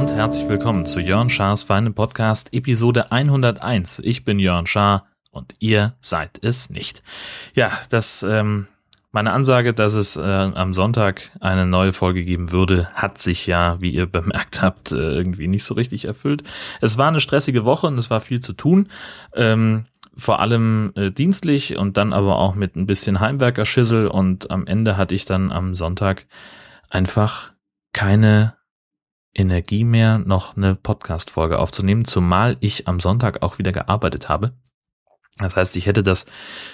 und herzlich willkommen zu Jörn Schars feinem Podcast Episode 101. Ich bin Jörn Schaar und ihr seid es nicht. Ja, das ähm, meine Ansage, dass es äh, am Sonntag eine neue Folge geben würde, hat sich ja, wie ihr bemerkt habt, äh, irgendwie nicht so richtig erfüllt. Es war eine stressige Woche und es war viel zu tun. Ähm, vor allem äh, dienstlich und dann aber auch mit ein bisschen Heimwerkerschissel und am Ende hatte ich dann am Sonntag einfach keine Energie mehr, noch eine Podcast-Folge aufzunehmen, zumal ich am Sonntag auch wieder gearbeitet habe. Das heißt, ich hätte das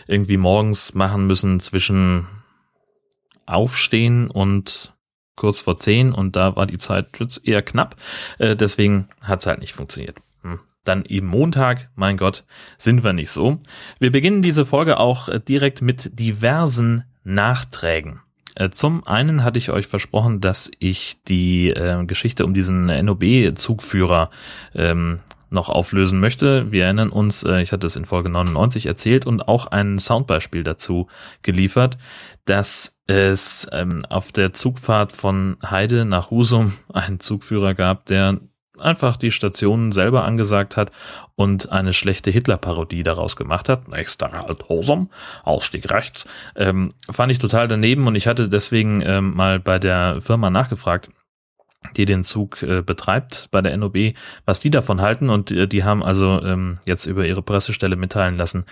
irgendwie morgens machen müssen zwischen Aufstehen und kurz vor zehn und da war die Zeit eher knapp. Äh, deswegen hat es halt nicht funktioniert. Hm. Dann eben Montag, mein Gott, sind wir nicht so. Wir beginnen diese Folge auch direkt mit diversen Nachträgen. Äh, zum einen hatte ich euch versprochen, dass ich die äh, Geschichte um diesen NOB-Zugführer ähm, noch auflösen möchte. Wir erinnern uns, äh, ich hatte es in Folge 99 erzählt und auch ein Soundbeispiel dazu geliefert, dass es ähm, auf der Zugfahrt von Heide nach Husum einen Zugführer gab, der einfach die Station selber angesagt hat und eine schlechte Hitler-Parodie daraus gemacht hat. Nächster Halt Hosum, Ausstieg rechts. Ähm, fand ich total daneben und ich hatte deswegen ähm, mal bei der Firma nachgefragt, die den Zug äh, betreibt bei der NOB, was die davon halten. Und äh, die haben also ähm, jetzt über ihre Pressestelle mitteilen lassen,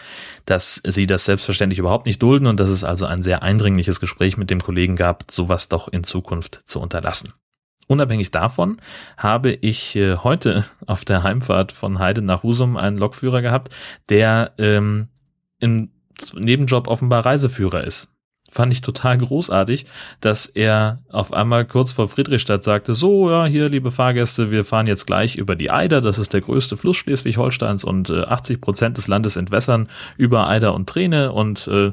dass sie das selbstverständlich überhaupt nicht dulden und dass es also ein sehr eindringliches Gespräch mit dem Kollegen gab, sowas doch in Zukunft zu unterlassen. Unabhängig davon habe ich äh, heute auf der Heimfahrt von Heide nach Husum einen Lokführer gehabt, der ähm, im Nebenjob offenbar Reiseführer ist fand ich total großartig, dass er auf einmal kurz vor Friedrichstadt sagte, so, ja, hier, liebe Fahrgäste, wir fahren jetzt gleich über die Eider, das ist der größte Fluss Schleswig-Holsteins und äh, 80 Prozent des Landes entwässern über Eider und Träne und äh,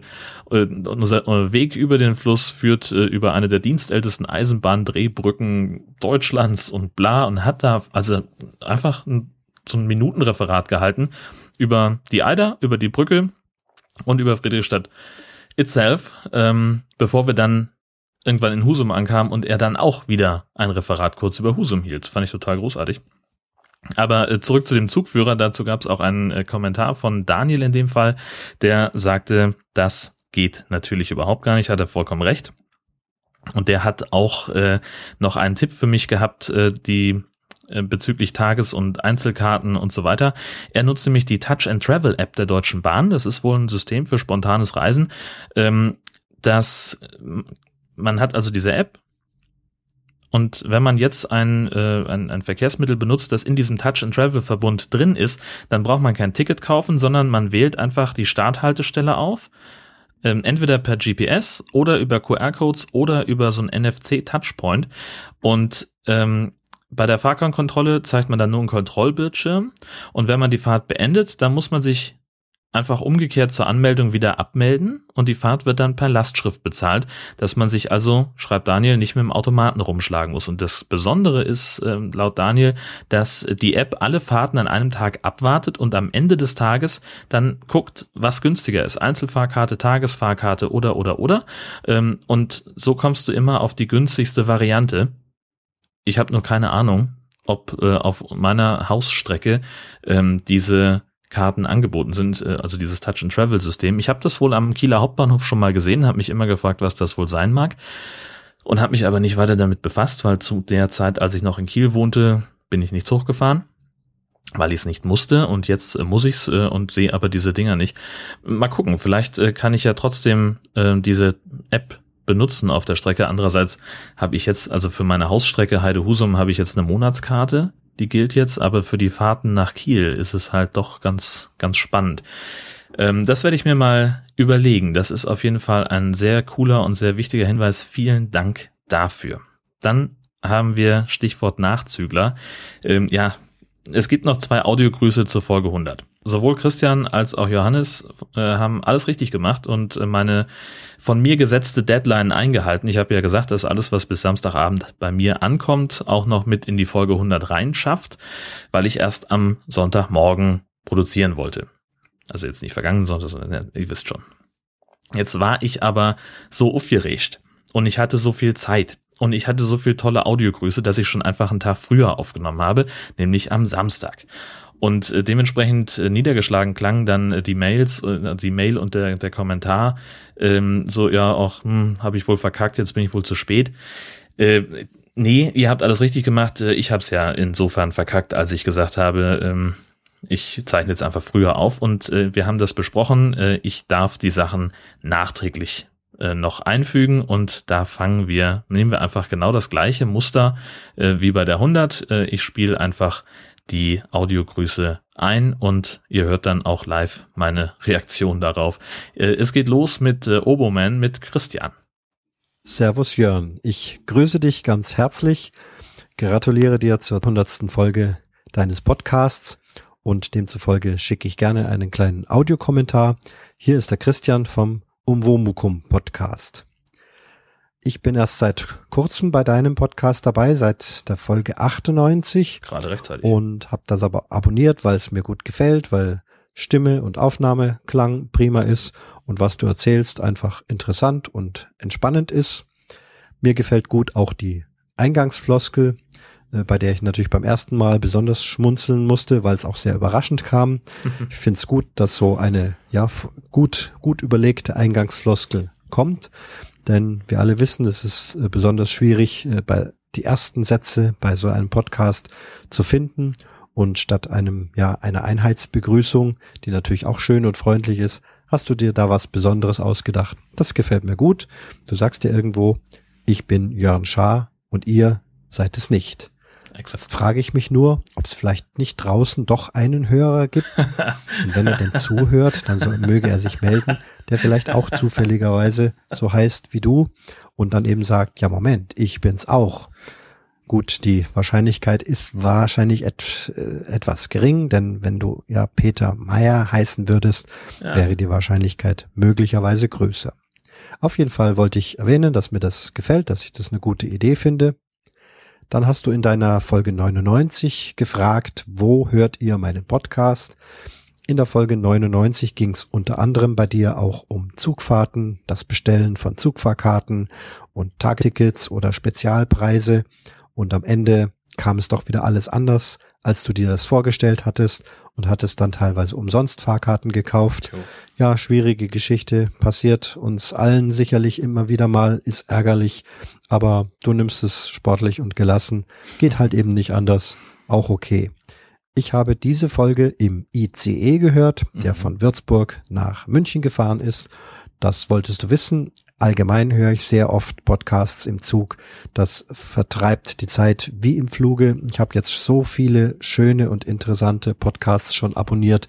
äh unser Weg über den Fluss führt äh, über eine der dienstältesten Eisenbahndrehbrücken Deutschlands und bla und hat da also einfach ein, so ein Minutenreferat gehalten über die Eider, über die Brücke und über Friedrichstadt itself, ähm, bevor wir dann irgendwann in Husum ankamen und er dann auch wieder ein Referat kurz über Husum hielt. Fand ich total großartig. Aber äh, zurück zu dem Zugführer, dazu gab es auch einen äh, Kommentar von Daniel in dem Fall, der sagte, das geht natürlich überhaupt gar nicht, hat er vollkommen recht. Und der hat auch äh, noch einen Tipp für mich gehabt, äh, die bezüglich Tages- und Einzelkarten und so weiter. Er nutzt nämlich die Touch and Travel App der Deutschen Bahn. Das ist wohl ein System für spontanes Reisen. Ähm, das man hat also diese App, und wenn man jetzt ein, äh, ein, ein Verkehrsmittel benutzt, das in diesem Touch-and-Travel-Verbund drin ist, dann braucht man kein Ticket kaufen, sondern man wählt einfach die Starthaltestelle auf, ähm, entweder per GPS oder über QR-Codes oder über so ein NFC-Touchpoint. Und ähm, bei der Fahrkartenkontrolle zeigt man dann nur einen Kontrollbildschirm und wenn man die Fahrt beendet, dann muss man sich einfach umgekehrt zur Anmeldung wieder abmelden und die Fahrt wird dann per Lastschrift bezahlt, dass man sich also, schreibt Daniel, nicht mit dem Automaten rumschlagen muss. Und das Besondere ist äh, laut Daniel, dass die App alle Fahrten an einem Tag abwartet und am Ende des Tages dann guckt, was günstiger ist. Einzelfahrkarte, Tagesfahrkarte oder oder oder. Ähm, und so kommst du immer auf die günstigste Variante. Ich habe nur keine Ahnung, ob äh, auf meiner Hausstrecke ähm, diese Karten angeboten sind, äh, also dieses Touch-and-Travel-System. Ich habe das wohl am Kieler Hauptbahnhof schon mal gesehen, habe mich immer gefragt, was das wohl sein mag und habe mich aber nicht weiter damit befasst, weil zu der Zeit, als ich noch in Kiel wohnte, bin ich nichts hochgefahren weil ich es nicht musste und jetzt äh, muss ich's äh, und sehe aber diese Dinger nicht. Mal gucken, vielleicht äh, kann ich ja trotzdem äh, diese App benutzen auf der Strecke. Andererseits habe ich jetzt, also für meine Hausstrecke Heide-Husum habe ich jetzt eine Monatskarte, die gilt jetzt, aber für die Fahrten nach Kiel ist es halt doch ganz, ganz spannend. Ähm, das werde ich mir mal überlegen. Das ist auf jeden Fall ein sehr cooler und sehr wichtiger Hinweis. Vielen Dank dafür. Dann haben wir Stichwort Nachzügler. Ähm, ja, es gibt noch zwei Audiogrüße zur Folge 100. Sowohl Christian als auch Johannes äh, haben alles richtig gemacht und äh, meine von mir gesetzte Deadline eingehalten. Ich habe ja gesagt, dass alles, was bis Samstagabend bei mir ankommt, auch noch mit in die Folge 100 reinschafft, weil ich erst am Sonntagmorgen produzieren wollte. Also jetzt nicht vergangen, sondern ihr wisst schon. Jetzt war ich aber so aufgeregt und ich hatte so viel Zeit und ich hatte so viel tolle Audiogrüße, dass ich schon einfach einen Tag früher aufgenommen habe, nämlich am Samstag. Und äh, dementsprechend äh, niedergeschlagen klang dann äh, die Mails, die Mail und der, der Kommentar ähm, so, ja, auch hm, habe ich wohl verkackt, jetzt bin ich wohl zu spät. Äh, nee, ihr habt alles richtig gemacht. Ich habe es ja insofern verkackt, als ich gesagt habe, ähm, ich zeichne jetzt einfach früher auf und äh, wir haben das besprochen. Äh, ich darf die Sachen nachträglich noch einfügen und da fangen wir, nehmen wir einfach genau das gleiche Muster äh, wie bei der 100. Äh, ich spiele einfach die Audiogrüße ein und ihr hört dann auch live meine Reaktion darauf. Äh, es geht los mit äh, Oboman mit Christian. Servus Jörn, ich grüße dich ganz herzlich, gratuliere dir zur hundertsten Folge deines Podcasts und demzufolge schicke ich gerne einen kleinen Audiokommentar. Hier ist der Christian vom Umwomukum Podcast. Ich bin erst seit kurzem bei deinem Podcast dabei, seit der Folge 98. Gerade rechtzeitig. Und habe das aber abonniert, weil es mir gut gefällt, weil Stimme und Aufnahmeklang prima ist und was du erzählst einfach interessant und entspannend ist. Mir gefällt gut auch die Eingangsfloskel, äh, bei der ich natürlich beim ersten Mal besonders schmunzeln musste, weil es auch sehr überraschend kam. Ich finde es gut, dass so eine ja gut gut überlegte Eingangsfloskel kommt. Denn wir alle wissen, es ist äh, besonders schwierig, äh, bei die ersten Sätze bei so einem Podcast zu finden. Und statt einem, ja, einer Einheitsbegrüßung, die natürlich auch schön und freundlich ist, hast du dir da was Besonderes ausgedacht. Das gefällt mir gut. Du sagst dir irgendwo, ich bin Jörn Schaar und ihr seid es nicht. Jetzt frage ich mich nur, ob es vielleicht nicht draußen doch einen Hörer gibt. Und wenn er denn zuhört, dann soll, möge er sich melden, der vielleicht auch zufälligerweise so heißt wie du und dann eben sagt, ja Moment, ich bin's auch. Gut, die Wahrscheinlichkeit ist wahrscheinlich et, äh, etwas gering, denn wenn du ja Peter Meyer heißen würdest, ja. wäre die Wahrscheinlichkeit möglicherweise größer. Auf jeden Fall wollte ich erwähnen, dass mir das gefällt, dass ich das eine gute Idee finde. Dann hast du in deiner Folge 99 gefragt, wo hört ihr meinen Podcast? In der Folge 99 ging es unter anderem bei dir auch um Zugfahrten, das Bestellen von Zugfahrkarten und Tagtickets oder Spezialpreise. Und am Ende kam es doch wieder alles anders, als du dir das vorgestellt hattest und hattest dann teilweise umsonst Fahrkarten gekauft. Ja, schwierige Geschichte, passiert uns allen sicherlich immer wieder mal, ist ärgerlich, aber du nimmst es sportlich und gelassen. Geht halt eben nicht anders. Auch okay. Ich habe diese Folge im ICE gehört, der mhm. von Würzburg nach München gefahren ist. Das wolltest du wissen. Allgemein höre ich sehr oft Podcasts im Zug. Das vertreibt die Zeit wie im Fluge. Ich habe jetzt so viele schöne und interessante Podcasts schon abonniert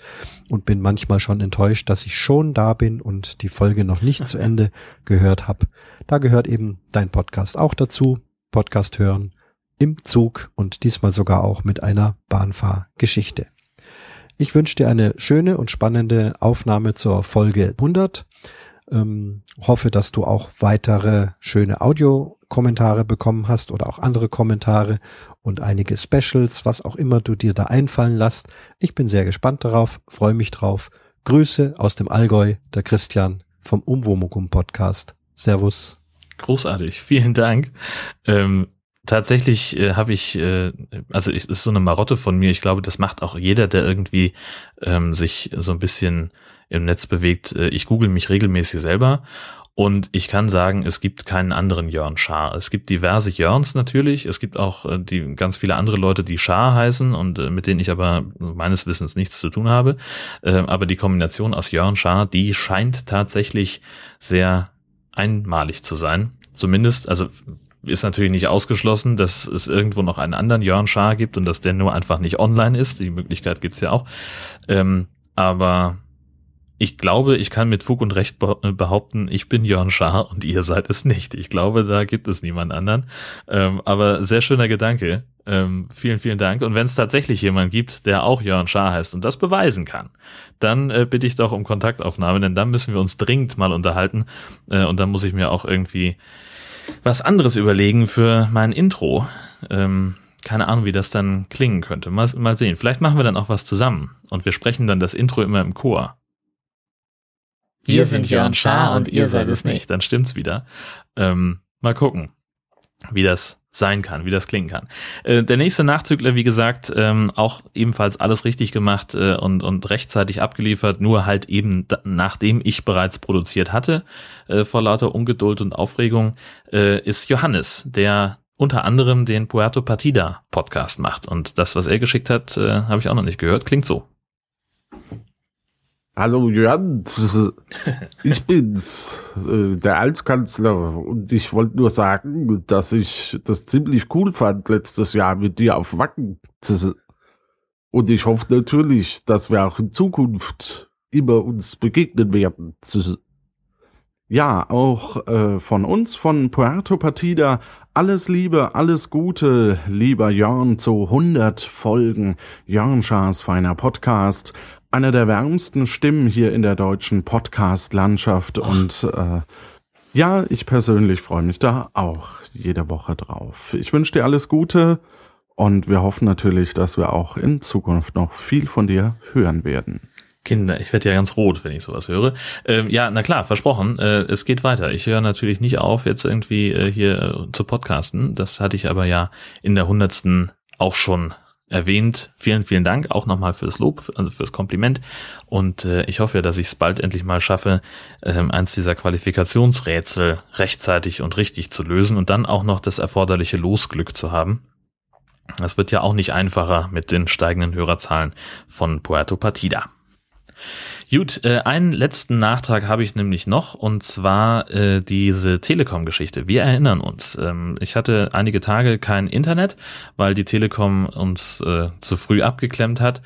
und bin manchmal schon enttäuscht, dass ich schon da bin und die Folge noch nicht zu Ende gehört habe. Da gehört eben dein Podcast auch dazu. Podcast hören im Zug und diesmal sogar auch mit einer Bahnfahrgeschichte. Ich wünsche dir eine schöne und spannende Aufnahme zur Folge 100. Ähm, hoffe, dass du auch weitere schöne Audiokommentare bekommen hast oder auch andere Kommentare und einige Specials, was auch immer du dir da einfallen lässt. Ich bin sehr gespannt darauf, freue mich drauf. Grüße aus dem Allgäu, der Christian vom Umwomukum Podcast. Servus. Großartig, vielen Dank. Ähm, tatsächlich äh, habe ich, äh, also es ist so eine Marotte von mir. Ich glaube, das macht auch jeder, der irgendwie ähm, sich so ein bisschen im Netz bewegt. Äh, ich google mich regelmäßig selber und ich kann sagen, es gibt keinen anderen Jörn Schaar. Es gibt diverse Jörns natürlich. Es gibt auch äh, die ganz viele andere Leute, die Schaar heißen und äh, mit denen ich aber meines Wissens nichts zu tun habe. Äh, aber die Kombination aus Jörn Schaar, die scheint tatsächlich sehr einmalig zu sein. Zumindest, also ist natürlich nicht ausgeschlossen, dass es irgendwo noch einen anderen Jörn Schaar gibt und dass der nur einfach nicht online ist. Die Möglichkeit gibt's ja auch. Ähm, aber ich glaube, ich kann mit Fug und Recht behaupten, ich bin Jörn Schaar und ihr seid es nicht. Ich glaube, da gibt es niemand anderen. Ähm, aber sehr schöner Gedanke. Ähm, vielen, vielen Dank. Und wenn es tatsächlich jemand gibt, der auch Jörn Schaar heißt und das beweisen kann, dann äh, bitte ich doch um Kontaktaufnahme, denn dann müssen wir uns dringend mal unterhalten. Äh, und dann muss ich mir auch irgendwie was anderes überlegen für mein Intro. Ähm, keine Ahnung, wie das dann klingen könnte. Mal, mal sehen. Vielleicht machen wir dann auch was zusammen und wir sprechen dann das Intro immer im Chor. Wir sind Jörn Schaar und ihr seid es nicht, dann stimmt's wieder. Ähm, mal gucken, wie das sein kann, wie das klingen kann. Äh, der nächste Nachzügler, wie gesagt, ähm, auch ebenfalls alles richtig gemacht äh, und, und rechtzeitig abgeliefert, nur halt eben nachdem ich bereits produziert hatte, äh, vor lauter Ungeduld und Aufregung, äh, ist Johannes, der unter anderem den Puerto Partida Podcast macht. Und das, was er geschickt hat, äh, habe ich auch noch nicht gehört. Klingt so. Hallo Jan, ich bin's, äh, der Altkanzler und ich wollte nur sagen, dass ich das ziemlich cool fand letztes Jahr mit dir auf Wacken. Und ich hoffe natürlich, dass wir auch in Zukunft immer uns begegnen werden. Ja, auch äh, von uns, von Puerto Partida, alles Liebe, alles Gute, lieber Jörn, zu 100 Folgen Jörn Schaas feiner Podcast einer der wärmsten Stimmen hier in der deutschen Podcast-Landschaft und äh, ja, ich persönlich freue mich da auch jede Woche drauf. Ich wünsche dir alles Gute und wir hoffen natürlich, dass wir auch in Zukunft noch viel von dir hören werden. Kinder, ich werde ja ganz rot, wenn ich sowas höre. Ähm, ja, na klar, versprochen, äh, es geht weiter. Ich höre natürlich nicht auf, jetzt irgendwie äh, hier äh, zu podcasten. Das hatte ich aber ja in der hundertsten auch schon erwähnt. Vielen, vielen Dank auch nochmal fürs Lob, also fürs Kompliment. Und äh, ich hoffe, dass ich es bald endlich mal schaffe, ähm, eins dieser Qualifikationsrätsel rechtzeitig und richtig zu lösen und dann auch noch das erforderliche Losglück zu haben. Das wird ja auch nicht einfacher mit den steigenden Hörerzahlen von Puerto Partida. Gut, äh, einen letzten Nachtrag habe ich nämlich noch und zwar äh, diese Telekom-Geschichte. Wir erinnern uns, ähm, ich hatte einige Tage kein Internet, weil die Telekom uns äh, zu früh abgeklemmt hat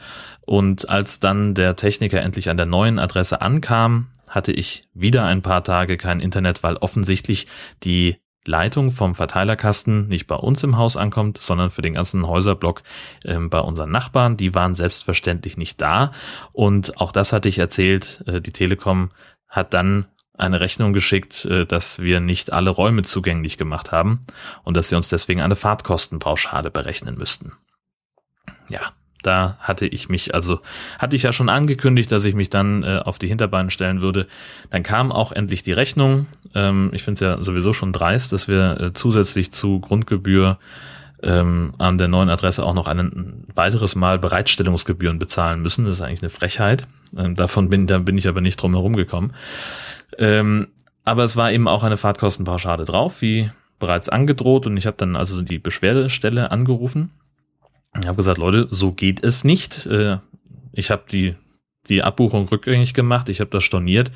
und als dann der Techniker endlich an der neuen Adresse ankam, hatte ich wieder ein paar Tage kein Internet, weil offensichtlich die Leitung vom Verteilerkasten nicht bei uns im Haus ankommt, sondern für den ganzen Häuserblock äh, bei unseren Nachbarn. Die waren selbstverständlich nicht da. Und auch das hatte ich erzählt. Äh, die Telekom hat dann eine Rechnung geschickt, äh, dass wir nicht alle Räume zugänglich gemacht haben und dass sie uns deswegen eine Fahrtkostenpauschale berechnen müssten. Ja, da hatte ich mich, also hatte ich ja schon angekündigt, dass ich mich dann äh, auf die Hinterbeine stellen würde. Dann kam auch endlich die Rechnung. Ähm, ich finde es ja sowieso schon dreist, dass wir äh, zusätzlich zu Grundgebühr ähm, an der neuen Adresse auch noch ein weiteres Mal Bereitstellungsgebühren bezahlen müssen. Das ist eigentlich eine Frechheit. Ähm, davon bin, da bin ich aber nicht drum herum gekommen. Ähm, aber es war eben auch eine Fahrtkostenpauschale drauf, wie bereits angedroht. Und ich habe dann also die Beschwerdestelle angerufen ich habe gesagt, Leute, so geht es nicht. Äh, ich habe die die Abbuchung rückgängig gemacht, ich habe das storniert.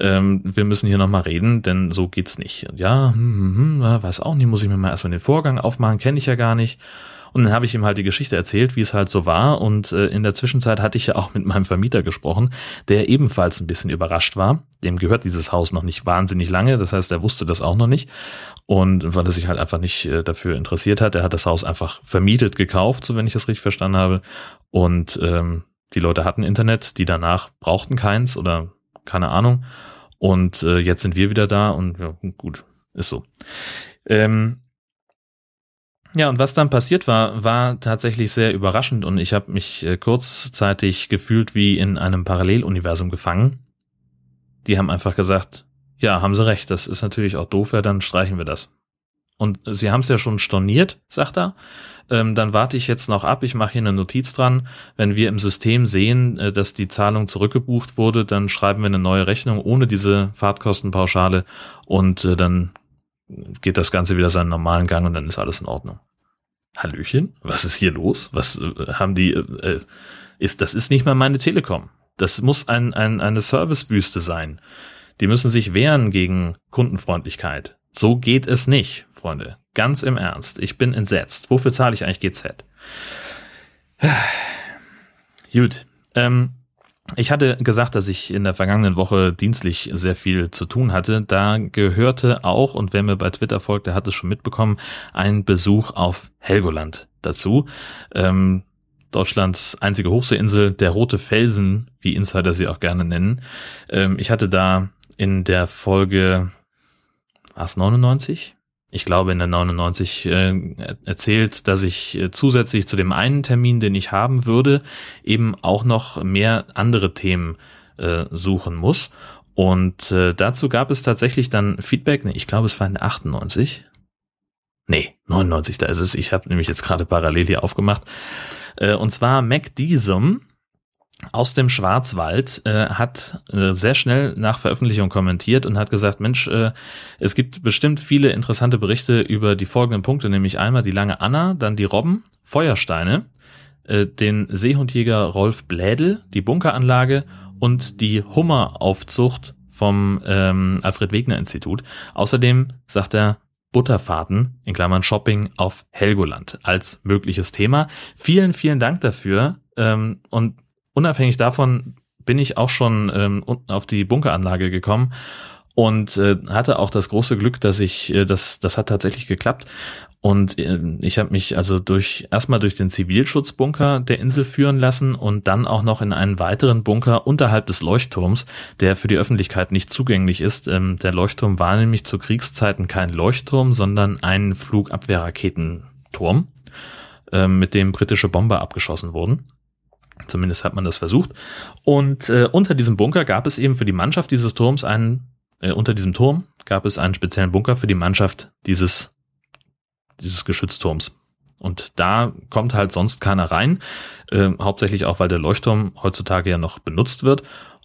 Ähm, wir müssen hier nochmal reden, denn so geht's nicht. Ja, hm, hm, hm, weiß auch nicht, muss ich mir mal erstmal den Vorgang aufmachen, kenne ich ja gar nicht. Und dann habe ich ihm halt die Geschichte erzählt, wie es halt so war. Und äh, in der Zwischenzeit hatte ich ja auch mit meinem Vermieter gesprochen, der ebenfalls ein bisschen überrascht war. Dem gehört dieses Haus noch nicht wahnsinnig lange. Das heißt, er wusste das auch noch nicht. Und weil er sich halt einfach nicht äh, dafür interessiert hat, er hat das Haus einfach vermietet gekauft, so wenn ich das richtig verstanden habe. Und ähm, die Leute hatten Internet, die danach brauchten keins oder keine Ahnung. Und äh, jetzt sind wir wieder da und ja, gut, ist so. Ähm, ja, und was dann passiert war, war tatsächlich sehr überraschend und ich habe mich äh, kurzzeitig gefühlt wie in einem Paralleluniversum gefangen. Die haben einfach gesagt, ja, haben sie recht, das ist natürlich auch doof, ja, dann streichen wir das. Und sie haben es ja schon storniert, sagt er. Ähm, dann warte ich jetzt noch ab, ich mache hier eine Notiz dran. Wenn wir im System sehen, äh, dass die Zahlung zurückgebucht wurde, dann schreiben wir eine neue Rechnung ohne diese Fahrtkostenpauschale und äh, dann geht das Ganze wieder seinen normalen Gang und dann ist alles in Ordnung. Hallöchen, was ist hier los? Was äh, haben die? Äh, ist das ist nicht mal meine Telekom. Das muss ein, ein eine Servicewüste sein. Die müssen sich wehren gegen Kundenfreundlichkeit. So geht es nicht, Freunde. Ganz im Ernst. Ich bin entsetzt. Wofür zahle ich eigentlich GZ? Gut. Ähm, ich hatte gesagt, dass ich in der vergangenen Woche dienstlich sehr viel zu tun hatte. Da gehörte auch, und wer mir bei Twitter folgt, der hat es schon mitbekommen, ein Besuch auf Helgoland dazu. Ähm, Deutschlands einzige Hochseeinsel, der Rote Felsen, wie Insider sie auch gerne nennen. Ähm, ich hatte da in der Folge, was 99? Ich glaube, in der 99 äh, erzählt, dass ich äh, zusätzlich zu dem einen Termin, den ich haben würde, eben auch noch mehr andere Themen äh, suchen muss. Und äh, dazu gab es tatsächlich dann Feedback, nee, ich glaube es war in 98. Nee, 99, da ist es. Ich habe nämlich jetzt gerade parallel hier aufgemacht. Äh, und zwar Mac Diesum aus dem Schwarzwald äh, hat äh, sehr schnell nach Veröffentlichung kommentiert und hat gesagt, Mensch, äh, es gibt bestimmt viele interessante Berichte über die folgenden Punkte, nämlich einmal die lange Anna, dann die Robben, Feuersteine, äh, den Seehundjäger Rolf Blädel, die Bunkeranlage und die Hummeraufzucht vom ähm, Alfred Wegener Institut. Außerdem sagt er Butterfahrten in Klammern Shopping auf Helgoland als mögliches Thema. Vielen, vielen Dank dafür. Ähm, und unabhängig davon bin ich auch schon ähm, auf die Bunkeranlage gekommen und äh, hatte auch das große Glück, dass ich, äh, das, das hat tatsächlich geklappt. Und äh, ich habe mich also durch erstmal durch den Zivilschutzbunker der Insel führen lassen und dann auch noch in einen weiteren Bunker unterhalb des Leuchtturms, der für die Öffentlichkeit nicht zugänglich ist. Ähm, der Leuchtturm war nämlich zu Kriegszeiten kein Leuchtturm, sondern ein Flugabwehrraketenturm, äh, mit dem britische Bomber abgeschossen wurden. Zumindest hat man das versucht. Und äh, unter diesem Bunker gab es eben für die Mannschaft dieses Turms einen, äh, unter diesem Turm gab es einen speziellen Bunker für die Mannschaft dieses, dieses Geschützturms. Und da kommt halt sonst keiner rein, äh, hauptsächlich auch, weil der Leuchtturm heutzutage ja noch benutzt wird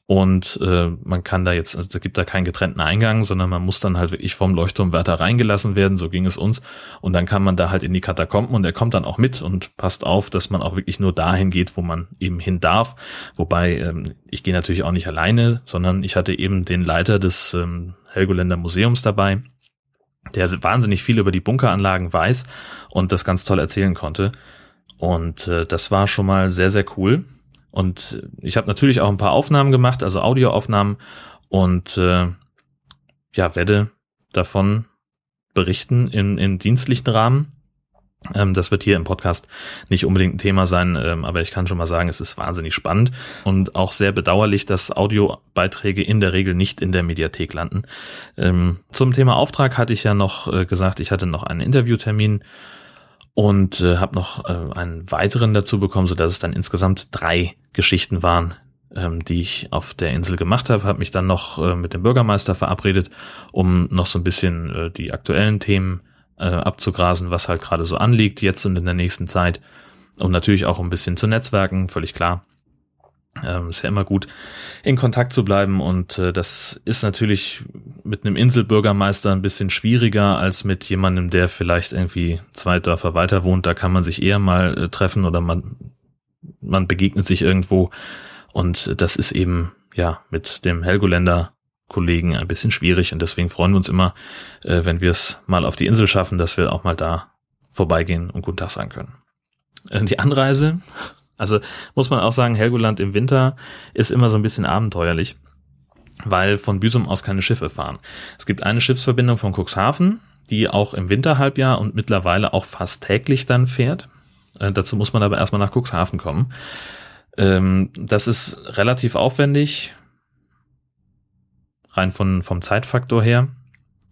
und äh, man kann da jetzt, also da gibt da keinen getrennten Eingang, sondern man muss dann halt wirklich vom Leuchtturmwärter reingelassen werden, so ging es uns. Und dann kann man da halt in die Katakomben und der kommt dann auch mit und passt auf, dass man auch wirklich nur dahin geht, wo man eben hin darf. Wobei, ähm, ich gehe natürlich auch nicht alleine, sondern ich hatte eben den Leiter des ähm, Helgoländer Museums dabei, der wahnsinnig viel über die Bunkeranlagen weiß und das ganz toll erzählen konnte. Und äh, das war schon mal sehr, sehr cool. Und ich habe natürlich auch ein paar Aufnahmen gemacht, also Audioaufnahmen und äh, ja, werde davon berichten in, in dienstlichen Rahmen. Ähm, das wird hier im Podcast nicht unbedingt ein Thema sein, ähm, aber ich kann schon mal sagen, es ist wahnsinnig spannend und auch sehr bedauerlich, dass Audiobeiträge in der Regel nicht in der Mediathek landen. Ähm, zum Thema Auftrag hatte ich ja noch äh, gesagt, ich hatte noch einen Interviewtermin und äh, habe noch äh, einen weiteren dazu bekommen, so dass es dann insgesamt drei Geschichten waren, ähm, die ich auf der Insel gemacht habe. Habe mich dann noch äh, mit dem Bürgermeister verabredet, um noch so ein bisschen äh, die aktuellen Themen äh, abzugrasen, was halt gerade so anliegt jetzt und in der nächsten Zeit. Und natürlich auch ein bisschen zu Netzwerken, völlig klar. Ähm, ist ja immer gut, in Kontakt zu bleiben und äh, das ist natürlich mit einem Inselbürgermeister ein bisschen schwieriger als mit jemandem, der vielleicht irgendwie zwei Dörfer weiter wohnt. Da kann man sich eher mal äh, treffen oder man, man begegnet sich irgendwo und das ist eben ja mit dem Helgoländer Kollegen ein bisschen schwierig und deswegen freuen wir uns immer, äh, wenn wir es mal auf die Insel schaffen, dass wir auch mal da vorbeigehen und guten Tag sagen können. Äh, die Anreise also muss man auch sagen, Helgoland im Winter ist immer so ein bisschen abenteuerlich, weil von Büsum aus keine Schiffe fahren. Es gibt eine Schiffsverbindung von Cuxhaven, die auch im Winterhalbjahr und mittlerweile auch fast täglich dann fährt. Äh, dazu muss man aber erstmal nach Cuxhaven kommen. Ähm, das ist relativ aufwendig, rein von, vom Zeitfaktor her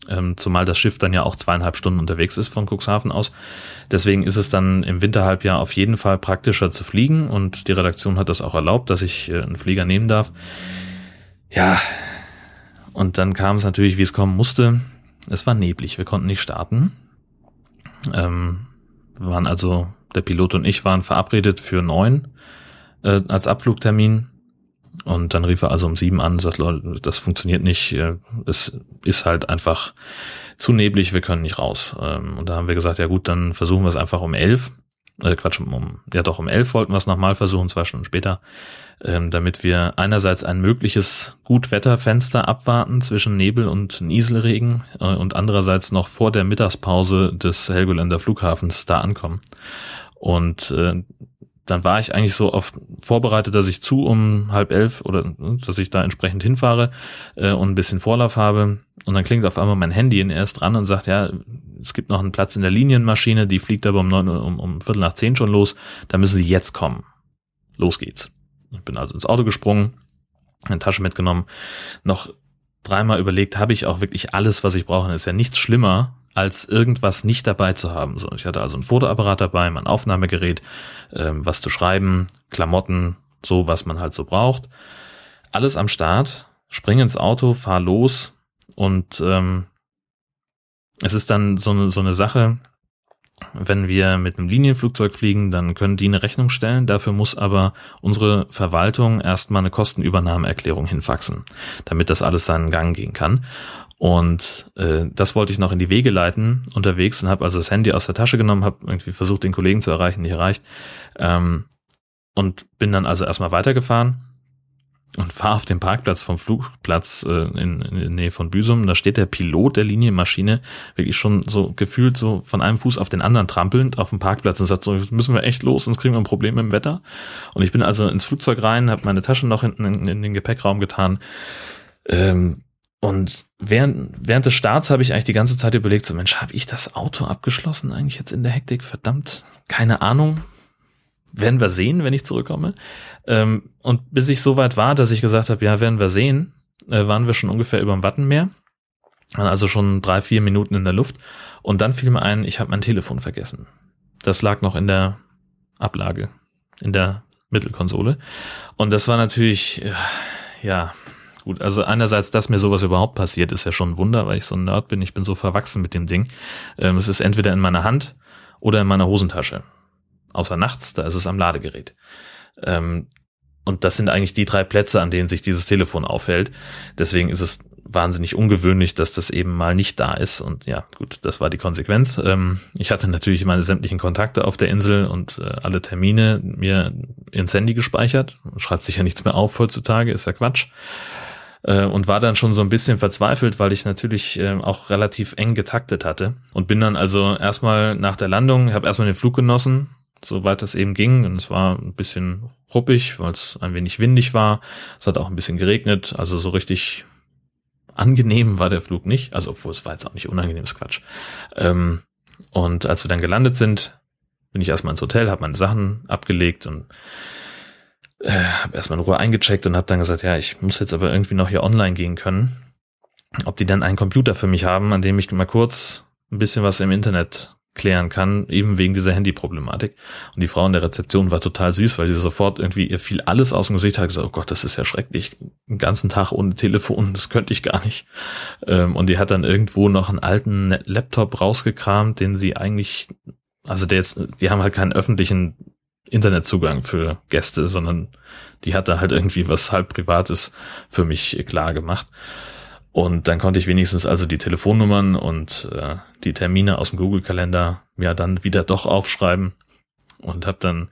ähm, zumal das Schiff dann ja auch zweieinhalb Stunden unterwegs ist von Cuxhaven aus. Deswegen ist es dann im Winterhalbjahr auf jeden Fall praktischer zu fliegen und die Redaktion hat das auch erlaubt, dass ich äh, einen Flieger nehmen darf. Ja, und dann kam es natürlich, wie es kommen musste. Es war neblig, wir konnten nicht starten. Ähm, wir waren also, der Pilot und ich waren verabredet für neun äh, als Abflugtermin. Und dann rief er also um sieben an und sagt, Leute, das funktioniert nicht. Es ist halt einfach zu neblig, wir können nicht raus. Ähm, und da haben wir gesagt, ja gut, dann versuchen wir es einfach um elf. Äh, Quatsch, um, ja doch, um elf wollten wir es nochmal versuchen, zwei Stunden später, ähm, damit wir einerseits ein mögliches Gutwetterfenster abwarten zwischen Nebel und Nieselregen äh, und andererseits noch vor der Mittagspause des Helgoländer Flughafens da ankommen. Und äh, dann war ich eigentlich so oft vorbereitet, dass ich zu um halb elf oder ne, dass ich da entsprechend hinfahre äh, und ein bisschen Vorlauf habe. Und dann klingt auf einmal mein Handy in erst dran und sagt, ja, es gibt noch einen Platz in der Linienmaschine, die fliegt aber um neun um, um Viertel nach zehn schon los. Da müssen sie jetzt kommen. Los geht's. Ich bin also ins Auto gesprungen, eine Tasche mitgenommen, noch dreimal überlegt, habe ich auch wirklich alles, was ich brauche. Das ist ja nichts schlimmer, als irgendwas nicht dabei zu haben. So, ich hatte also ein Fotoapparat dabei, mein Aufnahmegerät, ähm, was zu schreiben, Klamotten, so was man halt so braucht. Alles am Start spring ins Auto, fahr los und ähm, es ist dann so eine, so eine Sache, wenn wir mit einem Linienflugzeug fliegen, dann können die eine Rechnung stellen. Dafür muss aber unsere Verwaltung erstmal eine Kostenübernahmeerklärung hinfaxen, damit das alles seinen Gang gehen kann. Und äh, das wollte ich noch in die Wege leiten unterwegs und habe also das Handy aus der Tasche genommen, habe irgendwie versucht, den Kollegen zu erreichen, nicht erreicht. Ähm, und bin dann also erstmal weitergefahren und fahre auf dem Parkplatz vom Flugplatz äh, in, in der Nähe von Büsum. Da steht der Pilot der Linienmaschine wirklich schon so gefühlt so von einem Fuß auf den anderen trampelnd auf dem Parkplatz und sagt so, müssen wir echt los, sonst kriegen wir ein Problem mit dem Wetter. Und ich bin also ins Flugzeug rein, habe meine Taschen noch hinten in, in den Gepäckraum getan. Ähm, und während, während des Starts habe ich eigentlich die ganze Zeit überlegt, so Mensch, habe ich das Auto abgeschlossen eigentlich jetzt in der Hektik? Verdammt, keine Ahnung werden wir sehen, wenn ich zurückkomme. Ähm, und bis ich so weit war, dass ich gesagt habe, ja, werden wir sehen, äh, waren wir schon ungefähr über dem Wattenmeer. Also schon drei, vier Minuten in der Luft. Und dann fiel mir ein, ich habe mein Telefon vergessen. Das lag noch in der Ablage, in der Mittelkonsole. Und das war natürlich, äh, ja, gut. Also einerseits, dass mir sowas überhaupt passiert, ist ja schon ein Wunder, weil ich so ein Nerd bin. Ich bin so verwachsen mit dem Ding. Ähm, es ist entweder in meiner Hand oder in meiner Hosentasche außer nachts, da ist es am Ladegerät. Ähm, und das sind eigentlich die drei Plätze, an denen sich dieses Telefon aufhält. Deswegen ist es wahnsinnig ungewöhnlich, dass das eben mal nicht da ist. Und ja, gut, das war die Konsequenz. Ähm, ich hatte natürlich meine sämtlichen Kontakte auf der Insel und äh, alle Termine mir ins Handy gespeichert. Schreibt sich ja nichts mehr auf heutzutage, ist ja Quatsch. Äh, und war dann schon so ein bisschen verzweifelt, weil ich natürlich äh, auch relativ eng getaktet hatte. Und bin dann also erstmal nach der Landung, habe erstmal den Flug genossen, soweit das eben ging. Und es war ein bisschen ruppig, weil es ein wenig windig war. Es hat auch ein bisschen geregnet. Also so richtig angenehm war der Flug nicht. Also obwohl es war jetzt auch nicht unangenehmes Quatsch. Ähm, und als wir dann gelandet sind, bin ich erstmal ins Hotel, habe meine Sachen abgelegt und äh, habe erstmal in Ruhe eingecheckt und habe dann gesagt, ja, ich muss jetzt aber irgendwie noch hier online gehen können. Ob die dann einen Computer für mich haben, an dem ich mal kurz ein bisschen was im Internet klären kann, eben wegen dieser Handy-Problematik. Und die Frau in der Rezeption war total süß, weil sie sofort irgendwie, ihr fiel alles aus dem Gesicht, hat gesagt, oh Gott, das ist ja schrecklich, einen ganzen Tag ohne Telefon, das könnte ich gar nicht. Ähm, und die hat dann irgendwo noch einen alten Laptop rausgekramt, den sie eigentlich, also der jetzt, die haben halt keinen öffentlichen Internetzugang für Gäste, sondern die hat da halt irgendwie was halb Privates für mich klar gemacht. Und dann konnte ich wenigstens also die Telefonnummern und äh, die Termine aus dem Google-Kalender mir dann wieder doch aufschreiben und habe dann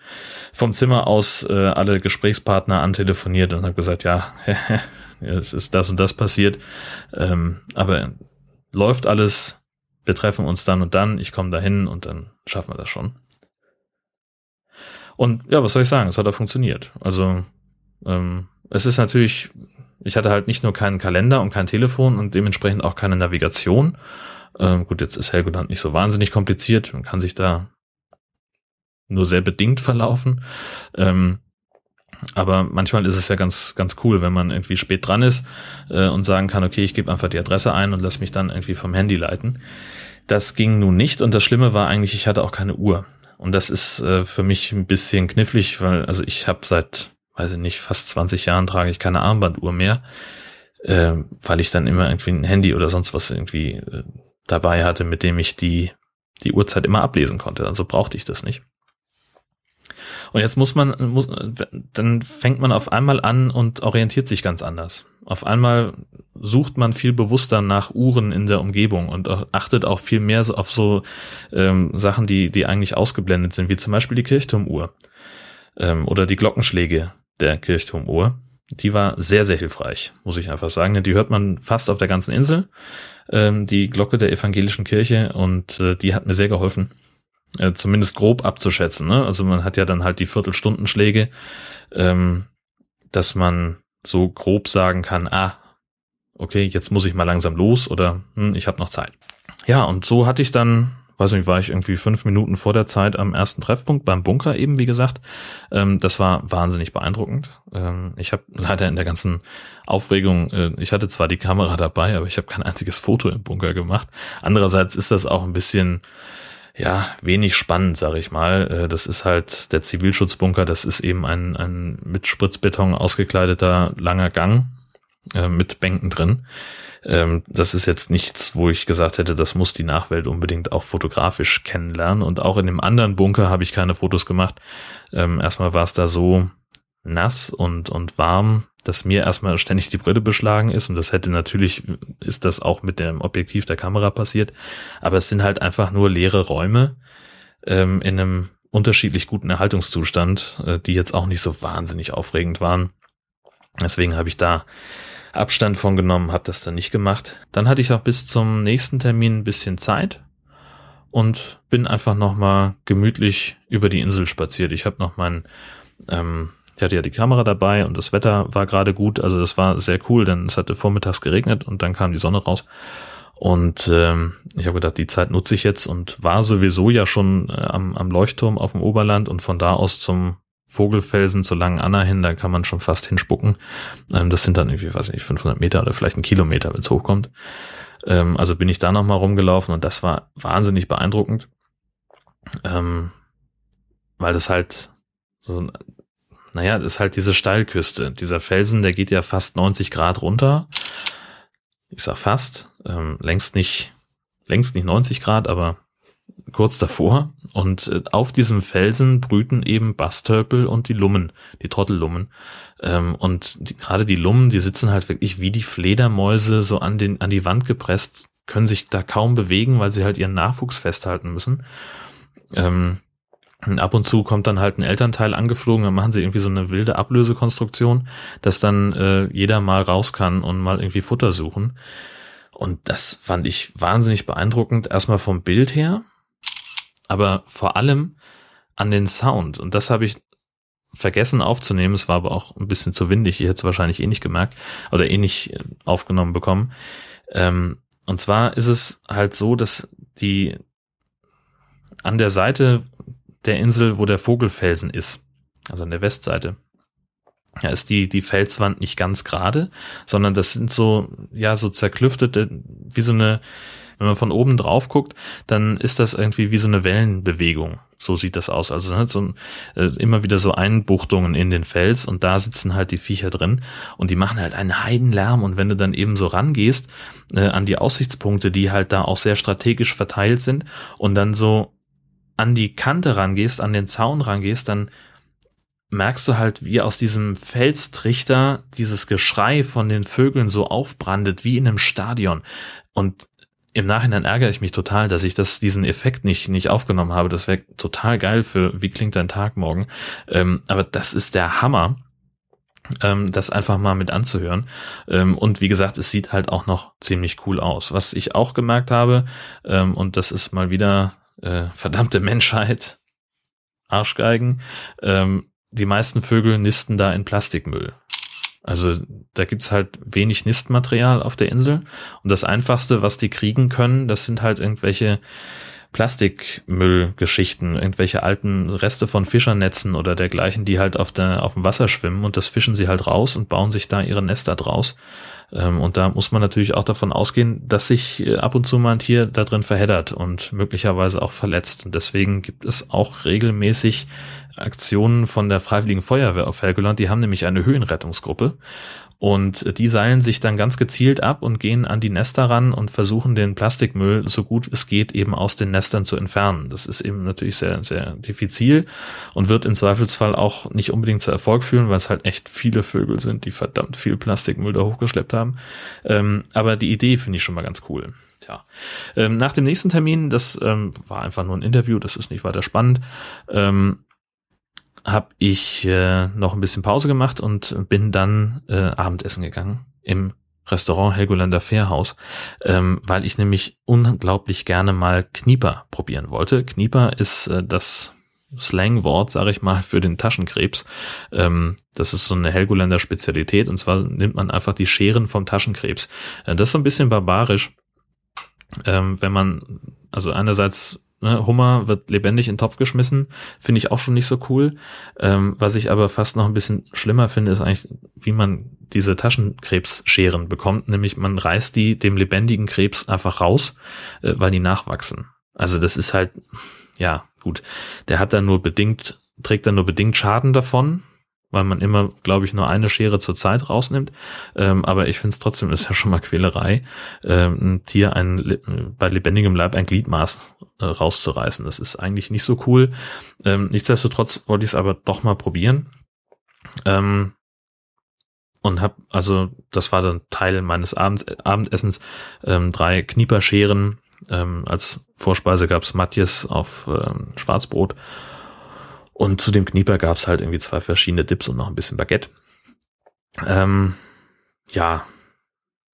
vom Zimmer aus äh, alle Gesprächspartner antelefoniert und habe gesagt, ja, es ist das und das passiert, ähm, aber läuft alles, wir treffen uns dann und dann, ich komme dahin und dann schaffen wir das schon. Und ja, was soll ich sagen, es hat auch funktioniert. Also ähm, es ist natürlich ich hatte halt nicht nur keinen Kalender und kein Telefon und dementsprechend auch keine Navigation. Ähm, gut, jetzt ist Helgoland nicht so wahnsinnig kompliziert. Man kann sich da nur sehr bedingt verlaufen. Ähm, aber manchmal ist es ja ganz, ganz cool, wenn man irgendwie spät dran ist äh, und sagen kann, okay, ich gebe einfach die Adresse ein und lass mich dann irgendwie vom Handy leiten. Das ging nun nicht und das Schlimme war eigentlich, ich hatte auch keine Uhr. Und das ist äh, für mich ein bisschen knifflig, weil also ich habe seit weiß ich nicht, fast 20 Jahren trage ich keine Armbanduhr mehr, äh, weil ich dann immer irgendwie ein Handy oder sonst was irgendwie äh, dabei hatte, mit dem ich die, die Uhrzeit immer ablesen konnte. Also brauchte ich das nicht. Und jetzt muss man, muss, dann fängt man auf einmal an und orientiert sich ganz anders. Auf einmal sucht man viel bewusster nach Uhren in der Umgebung und achtet auch viel mehr auf so ähm, Sachen, die, die eigentlich ausgeblendet sind, wie zum Beispiel die Kirchturmuhr ähm, oder die Glockenschläge, der Kirchturmuhr. Die war sehr, sehr hilfreich, muss ich einfach sagen. Die hört man fast auf der ganzen Insel, ähm, die Glocke der evangelischen Kirche, und äh, die hat mir sehr geholfen, äh, zumindest grob abzuschätzen. Ne? Also man hat ja dann halt die Viertelstundenschläge, ähm, dass man so grob sagen kann, ah, okay, jetzt muss ich mal langsam los oder hm, ich habe noch Zeit. Ja, und so hatte ich dann weiß nicht, war ich irgendwie fünf Minuten vor der Zeit am ersten Treffpunkt beim Bunker eben, wie gesagt. Ähm, das war wahnsinnig beeindruckend. Ähm, ich habe leider in der ganzen Aufregung, äh, ich hatte zwar die Kamera dabei, aber ich habe kein einziges Foto im Bunker gemacht. Andererseits ist das auch ein bisschen ja, wenig spannend, sage ich mal. Äh, das ist halt der Zivilschutzbunker, das ist eben ein, ein mit Spritzbeton ausgekleideter langer Gang, äh, mit Bänken drin. Ähm, das ist jetzt nichts, wo ich gesagt hätte, das muss die Nachwelt unbedingt auch fotografisch kennenlernen. Und auch in dem anderen Bunker habe ich keine Fotos gemacht. Ähm, erstmal war es da so nass und, und warm, dass mir erstmal ständig die Brille beschlagen ist. Und das hätte natürlich, ist das auch mit dem Objektiv der Kamera passiert. Aber es sind halt einfach nur leere Räume ähm, in einem unterschiedlich guten Erhaltungszustand, äh, die jetzt auch nicht so wahnsinnig aufregend waren. Deswegen habe ich da Abstand von genommen, habe das dann nicht gemacht. Dann hatte ich auch bis zum nächsten Termin ein bisschen Zeit und bin einfach nochmal gemütlich über die Insel spaziert. Ich habe noch meinen, ähm, ich hatte ja die Kamera dabei und das Wetter war gerade gut, also das war sehr cool, denn es hatte vormittags geregnet und dann kam die Sonne raus. Und ähm, ich habe gedacht, die Zeit nutze ich jetzt und war sowieso ja schon äh, am, am Leuchtturm auf dem Oberland und von da aus zum Vogelfelsen zur Langen Anna hin, da kann man schon fast hinspucken. Ähm, das sind dann irgendwie, weiß ich nicht, 500 Meter oder vielleicht ein Kilometer, wenn es hochkommt. Ähm, also bin ich da nochmal rumgelaufen und das war wahnsinnig beeindruckend. Ähm, weil das halt so, naja, das ist halt diese Steilküste. Dieser Felsen, der geht ja fast 90 Grad runter. Ich sag fast, ähm, längst nicht, längst nicht 90 Grad, aber kurz davor. Und äh, auf diesem Felsen brüten eben Bastölpel und die Lummen, die Trottellummen. Ähm, und gerade die Lummen, die sitzen halt wirklich wie die Fledermäuse so an, den, an die Wand gepresst, können sich da kaum bewegen, weil sie halt ihren Nachwuchs festhalten müssen. Ähm, ab und zu kommt dann halt ein Elternteil angeflogen, dann machen sie irgendwie so eine wilde Ablösekonstruktion, dass dann äh, jeder mal raus kann und mal irgendwie Futter suchen. Und das fand ich wahnsinnig beeindruckend, erstmal vom Bild her, aber vor allem an den Sound. Und das habe ich vergessen aufzunehmen. Es war aber auch ein bisschen zu windig. Ich hätte es wahrscheinlich eh nicht gemerkt oder eh nicht äh, aufgenommen bekommen. Ähm, und zwar ist es halt so, dass die an der Seite der Insel, wo der Vogelfelsen ist, also an der Westseite, ja, ist die, die Felswand nicht ganz gerade, sondern das sind so, ja, so zerklüftete, wie so eine, wenn man von oben drauf guckt, dann ist das irgendwie wie so eine Wellenbewegung. So sieht das aus. Also ne, so, äh, immer wieder so Einbuchtungen in den Fels und da sitzen halt die Viecher drin und die machen halt einen Heidenlärm und wenn du dann eben so rangehst äh, an die Aussichtspunkte, die halt da auch sehr strategisch verteilt sind und dann so an die Kante rangehst, an den Zaun rangehst, dann merkst du halt, wie aus diesem Felstrichter dieses Geschrei von den Vögeln so aufbrandet, wie in einem Stadion. Und im Nachhinein ärgere ich mich total, dass ich das, diesen Effekt nicht, nicht aufgenommen habe. Das wäre total geil für Wie klingt dein Tag morgen? Ähm, aber das ist der Hammer, ähm, das einfach mal mit anzuhören. Ähm, und wie gesagt, es sieht halt auch noch ziemlich cool aus. Was ich auch gemerkt habe, ähm, und das ist mal wieder äh, verdammte Menschheit, Arschgeigen, ähm, die meisten Vögel nisten da in Plastikmüll. Also da gibt's halt wenig Nistmaterial auf der Insel. Und das Einfachste, was die kriegen können, das sind halt irgendwelche Plastikmüllgeschichten, irgendwelche alten Reste von Fischernetzen oder dergleichen, die halt auf, der, auf dem Wasser schwimmen und das fischen sie halt raus und bauen sich da ihre Nester draus. Ähm, und da muss man natürlich auch davon ausgehen, dass sich äh, ab und zu mal ein Tier da drin verheddert und möglicherweise auch verletzt. Und deswegen gibt es auch regelmäßig Aktionen von der Freiwilligen Feuerwehr auf Helgoland. Die haben nämlich eine Höhenrettungsgruppe und die seilen sich dann ganz gezielt ab und gehen an die Nester ran und versuchen den Plastikmüll so gut es geht eben aus den Nestern zu entfernen. Das ist eben natürlich sehr, sehr diffizil und wird im Zweifelsfall auch nicht unbedingt zu Erfolg führen, weil es halt echt viele Vögel sind, die verdammt viel Plastikmüll da hochgeschleppt haben. Ähm, aber die Idee finde ich schon mal ganz cool. Tja. Ähm, nach dem nächsten Termin, das ähm, war einfach nur ein Interview, das ist nicht weiter spannend, ähm, habe ich äh, noch ein bisschen Pause gemacht und bin dann äh, Abendessen gegangen im Restaurant Helgolander Fährhaus, ähm, weil ich nämlich unglaublich gerne mal Knieper probieren wollte. Knieper ist äh, das Slangwort, sage ich mal, für den Taschenkrebs. Ähm, das ist so eine Helgoländer Spezialität und zwar nimmt man einfach die Scheren vom Taschenkrebs. Äh, das ist so ein bisschen barbarisch, ähm, wenn man also einerseits Ne, Hummer wird lebendig in den Topf geschmissen, finde ich auch schon nicht so cool. Ähm, was ich aber fast noch ein bisschen schlimmer finde, ist eigentlich, wie man diese Taschenkrebsscheren bekommt. Nämlich man reißt die dem lebendigen Krebs einfach raus, äh, weil die nachwachsen. Also das ist halt, ja, gut. Der hat dann nur bedingt, trägt dann nur bedingt Schaden davon, weil man immer, glaube ich, nur eine Schere zur Zeit rausnimmt. Ähm, aber ich finde es trotzdem ist ja schon mal Quälerei, ähm, ein Tier ein, bei lebendigem Leib ein Gliedmaß äh, rauszureißen. Das ist eigentlich nicht so cool. Ähm, nichtsdestotrotz wollte ich es aber doch mal probieren. Ähm, und habe also das war dann Teil meines Abends, Abendessens ähm, drei Knieperscheren ähm, als Vorspeise gab's Matjes auf ähm, Schwarzbrot und zu dem Knieper gab's halt irgendwie zwei verschiedene Dips und noch ein bisschen Baguette. Ähm, ja,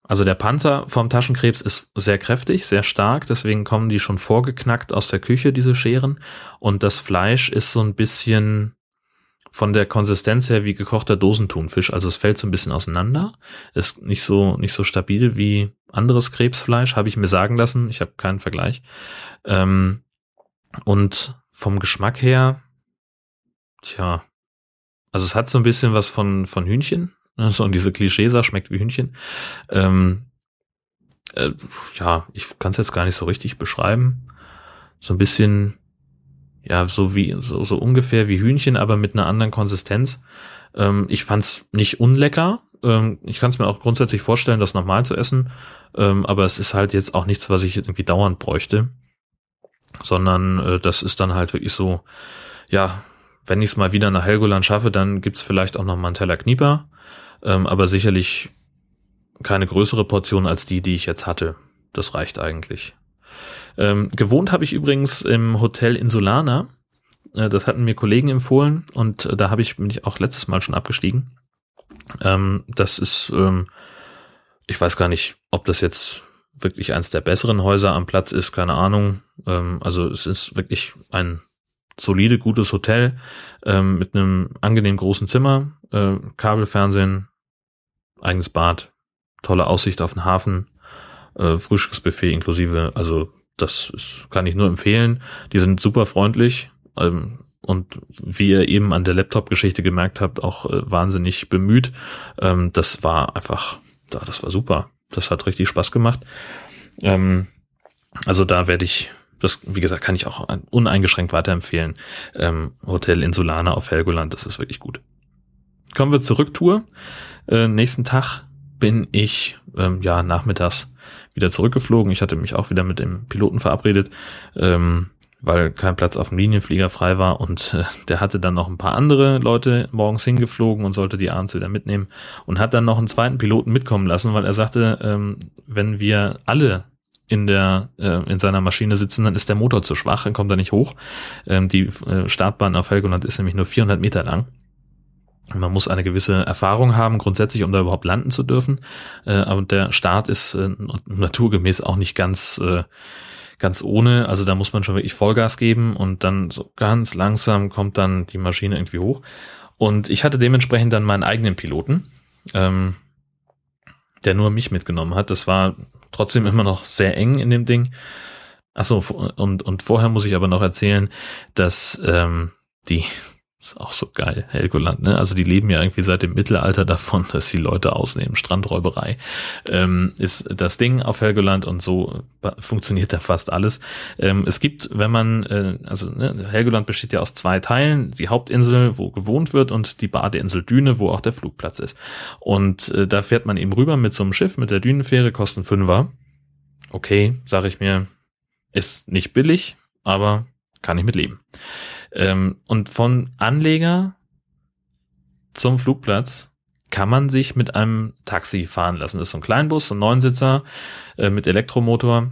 also der Panzer vom Taschenkrebs ist sehr kräftig, sehr stark, deswegen kommen die schon vorgeknackt aus der Küche, diese Scheren. Und das Fleisch ist so ein bisschen von der Konsistenz her wie gekochter Dosentunfisch, also es fällt so ein bisschen auseinander, ist nicht so nicht so stabil wie anderes Krebsfleisch, habe ich mir sagen lassen. Ich habe keinen Vergleich. Ähm, und vom Geschmack her Tja. Also es hat so ein bisschen was von, von Hühnchen. So, und diese Klischees schmeckt wie Hühnchen. Ähm, äh, ja, ich kann es jetzt gar nicht so richtig beschreiben. So ein bisschen, ja, so wie, so, so ungefähr wie Hühnchen, aber mit einer anderen Konsistenz. Ähm, ich fand's nicht unlecker. Ähm, ich kann es mir auch grundsätzlich vorstellen, das nochmal zu essen. Ähm, aber es ist halt jetzt auch nichts, was ich irgendwie dauernd bräuchte. Sondern äh, das ist dann halt wirklich so, ja, wenn ich es mal wieder nach Helgoland schaffe, dann gibt's vielleicht auch noch mal einen Teller Knieper, ähm, aber sicherlich keine größere Portion als die, die ich jetzt hatte. Das reicht eigentlich. Ähm, gewohnt habe ich übrigens im Hotel Insulana. Äh, das hatten mir Kollegen empfohlen und äh, da habe ich bin ich auch letztes Mal schon abgestiegen. Ähm, das ist, ähm, ich weiß gar nicht, ob das jetzt wirklich eins der besseren Häuser am Platz ist, keine Ahnung. Ähm, also es ist wirklich ein solide, gutes Hotel ähm, mit einem angenehm großen Zimmer, äh, Kabelfernsehen, eigenes Bad, tolle Aussicht auf den Hafen, äh, Frühstücksbuffet inklusive. Also das ist, kann ich nur empfehlen. Die sind super freundlich ähm, und wie ihr eben an der Laptop-Geschichte gemerkt habt, auch äh, wahnsinnig bemüht. Ähm, das war einfach, da, das war super. Das hat richtig Spaß gemacht. Ähm, also da werde ich das, wie gesagt, kann ich auch uneingeschränkt weiterempfehlen. Ähm, Hotel Insulana auf Helgoland, das ist wirklich gut. Kommen wir zur Rücktour. Äh, nächsten Tag bin ich ähm, ja nachmittags wieder zurückgeflogen. Ich hatte mich auch wieder mit dem Piloten verabredet, ähm, weil kein Platz auf dem Linienflieger frei war und äh, der hatte dann noch ein paar andere Leute morgens hingeflogen und sollte die abends wieder mitnehmen und hat dann noch einen zweiten Piloten mitkommen lassen, weil er sagte, ähm, wenn wir alle in der äh, in seiner Maschine sitzen, dann ist der Motor zu schwach, dann kommt er nicht hoch. Ähm, die äh, Startbahn auf Helgoland ist nämlich nur 400 Meter lang. Man muss eine gewisse Erfahrung haben, grundsätzlich, um da überhaupt landen zu dürfen. Äh, aber der Start ist äh, naturgemäß auch nicht ganz äh, ganz ohne. Also da muss man schon wirklich Vollgas geben und dann so ganz langsam kommt dann die Maschine irgendwie hoch. Und ich hatte dementsprechend dann meinen eigenen Piloten, ähm, der nur mich mitgenommen hat. Das war trotzdem immer noch sehr eng in dem Ding. Achso, und, und vorher muss ich aber noch erzählen, dass ähm, die ist auch so geil, Helgoland, ne? Also die leben ja irgendwie seit dem Mittelalter davon, dass sie Leute ausnehmen. Strandräuberei ähm, ist das Ding auf Helgoland und so funktioniert da fast alles. Ähm, es gibt, wenn man, äh, also ne, Helgoland besteht ja aus zwei Teilen, die Hauptinsel, wo gewohnt wird und die Badeinsel Düne, wo auch der Flugplatz ist. Und äh, da fährt man eben rüber mit so einem Schiff, mit der Dünenfähre, kosten Fünfer. Okay, sage ich mir, ist nicht billig, aber kann ich mit leben. Ähm, und von Anleger zum Flugplatz kann man sich mit einem Taxi fahren lassen. Das ist so ein Kleinbus, so ein Neunsitzer äh, mit Elektromotor.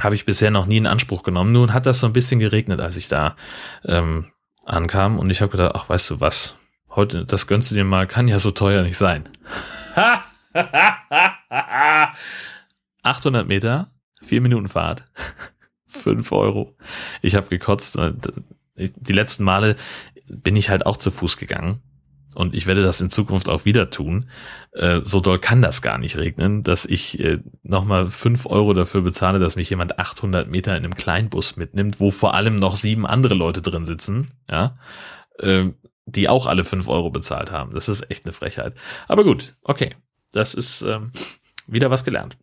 Habe ich bisher noch nie in Anspruch genommen. Nun hat das so ein bisschen geregnet, als ich da ähm, ankam. Und ich habe gedacht, ach, weißt du was? Heute, das gönnst du dir mal, kann ja so teuer nicht sein. 800 Meter, vier Minuten Fahrt, fünf Euro. Ich habe gekotzt die letzten Male bin ich halt auch zu Fuß gegangen. Und ich werde das in Zukunft auch wieder tun. Äh, so doll kann das gar nicht regnen, dass ich äh, nochmal fünf Euro dafür bezahle, dass mich jemand 800 Meter in einem Kleinbus mitnimmt, wo vor allem noch sieben andere Leute drin sitzen, ja, äh, die auch alle fünf Euro bezahlt haben. Das ist echt eine Frechheit. Aber gut, okay. Das ist ähm, wieder was gelernt.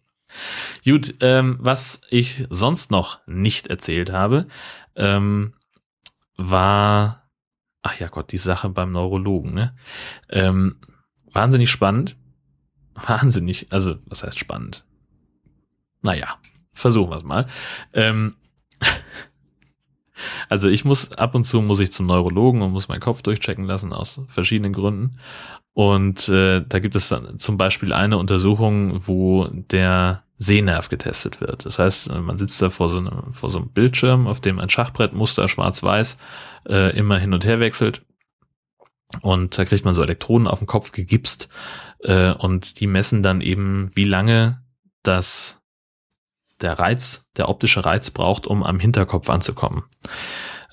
Gut, ähm, was ich sonst noch nicht erzählt habe, ähm, war ach ja Gott, die Sache beim Neurologen, ne? Ähm, wahnsinnig spannend. Wahnsinnig, also was heißt spannend? Naja, versuchen wir es mal. Ähm, also ich muss ab und zu muss ich zum Neurologen und muss meinen Kopf durchchecken lassen aus verschiedenen Gründen. Und äh, da gibt es dann zum Beispiel eine Untersuchung, wo der Sehnerv getestet wird. Das heißt, man sitzt da vor so einem, vor so einem Bildschirm, auf dem ein Schachbrettmuster schwarz-weiß äh, immer hin und her wechselt. Und da kriegt man so Elektroden auf den Kopf gegipst äh, und die messen dann eben, wie lange das der Reiz, der optische Reiz braucht, um am Hinterkopf anzukommen.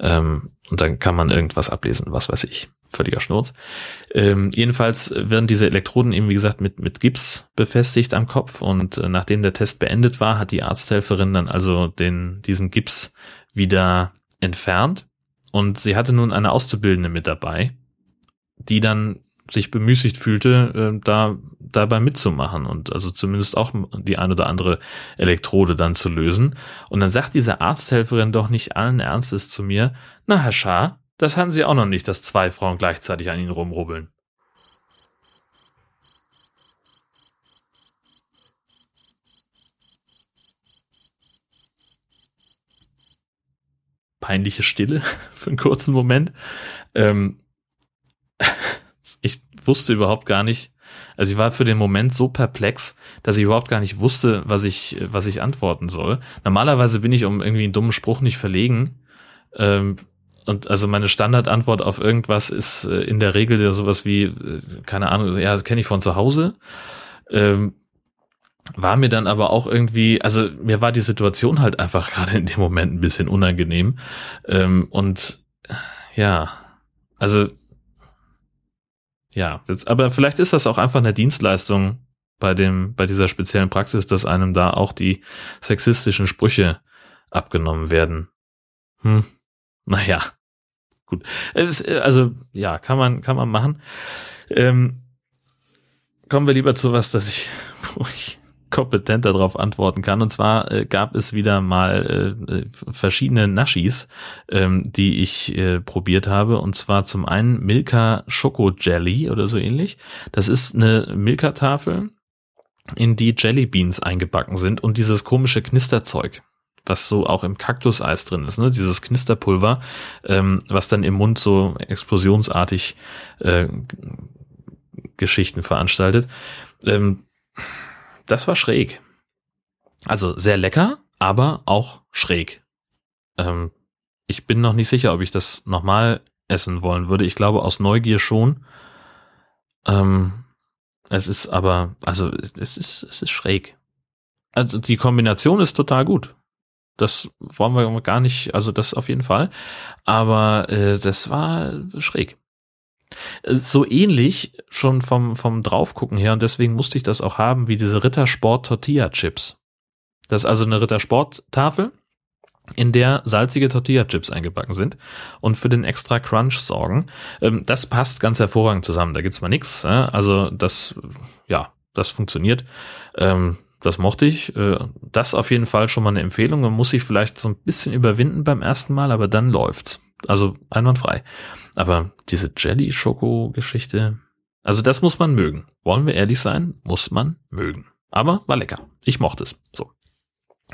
Ähm, und dann kann man irgendwas ablesen, was weiß ich. Völliger Schnurz. Ähm, jedenfalls werden diese Elektroden eben, wie gesagt, mit, mit Gips befestigt am Kopf und äh, nachdem der Test beendet war, hat die Arzthelferin dann also den, diesen Gips wieder entfernt und sie hatte nun eine Auszubildende mit dabei, die dann sich bemüßigt fühlte, äh, da dabei mitzumachen und also zumindest auch die ein oder andere Elektrode dann zu lösen. Und dann sagt diese Arzthelferin doch nicht allen Ernstes zu mir, na Herr Schaar, das hatten Sie auch noch nicht, dass zwei Frauen gleichzeitig an Ihnen rumrubbeln. Peinliche Stille für einen kurzen Moment. Ähm, ich wusste überhaupt gar nicht, also ich war für den Moment so perplex, dass ich überhaupt gar nicht wusste, was ich, was ich antworten soll. Normalerweise bin ich um irgendwie einen dummen Spruch nicht verlegen. Ähm, und also meine Standardantwort auf irgendwas ist äh, in der Regel ja sowas wie, äh, keine Ahnung, ja, das kenne ich von zu Hause. Ähm, war mir dann aber auch irgendwie, also mir war die Situation halt einfach gerade in dem Moment ein bisschen unangenehm. Ähm, und ja, also ja, jetzt, aber vielleicht ist das auch einfach eine Dienstleistung bei dem, bei dieser speziellen Praxis, dass einem da auch die sexistischen Sprüche abgenommen werden. Hm, naja, gut. Also, ja, kann man, kann man machen. Ähm, kommen wir lieber zu was, dass ich, wo ich kompetent darauf antworten kann. Und zwar äh, gab es wieder mal äh, äh, verschiedene Naschis, ähm, die ich äh, probiert habe. Und zwar zum einen Milka Schoko Jelly oder so ähnlich. Das ist eine Milka-Tafel, in die Jelly Beans eingebacken sind und dieses komische Knisterzeug was so auch im Kaktuseis drin ist, ne? dieses Knisterpulver, ähm, was dann im Mund so explosionsartig äh, Geschichten veranstaltet. Ähm, das war schräg. Also sehr lecker, aber auch schräg. Ähm, ich bin noch nicht sicher, ob ich das nochmal essen wollen würde. Ich glaube aus Neugier schon. Ähm, es ist aber, also es ist, es ist schräg. Also die Kombination ist total gut. Das wollen wir gar nicht, also das auf jeden Fall. Aber äh, das war schräg so ähnlich schon vom, vom Draufgucken her und deswegen musste ich das auch haben, wie diese Rittersport Tortilla Chips. Das ist also eine Rittersport Tafel, in der salzige Tortilla Chips eingebacken sind und für den extra Crunch sorgen. Ähm, das passt ganz hervorragend zusammen. Da gibt's mal nix. Also das, ja, das funktioniert. Das mochte ich. Äh, das auf jeden Fall schon mal eine Empfehlung. Man muss sich vielleicht so ein bisschen überwinden beim ersten Mal, aber dann läuft's. Also einwandfrei. Aber diese Jelly-Schoko-Geschichte, also das muss man mögen. Wollen wir ehrlich sein? Muss man mögen. Aber war lecker. Ich mochte es. So.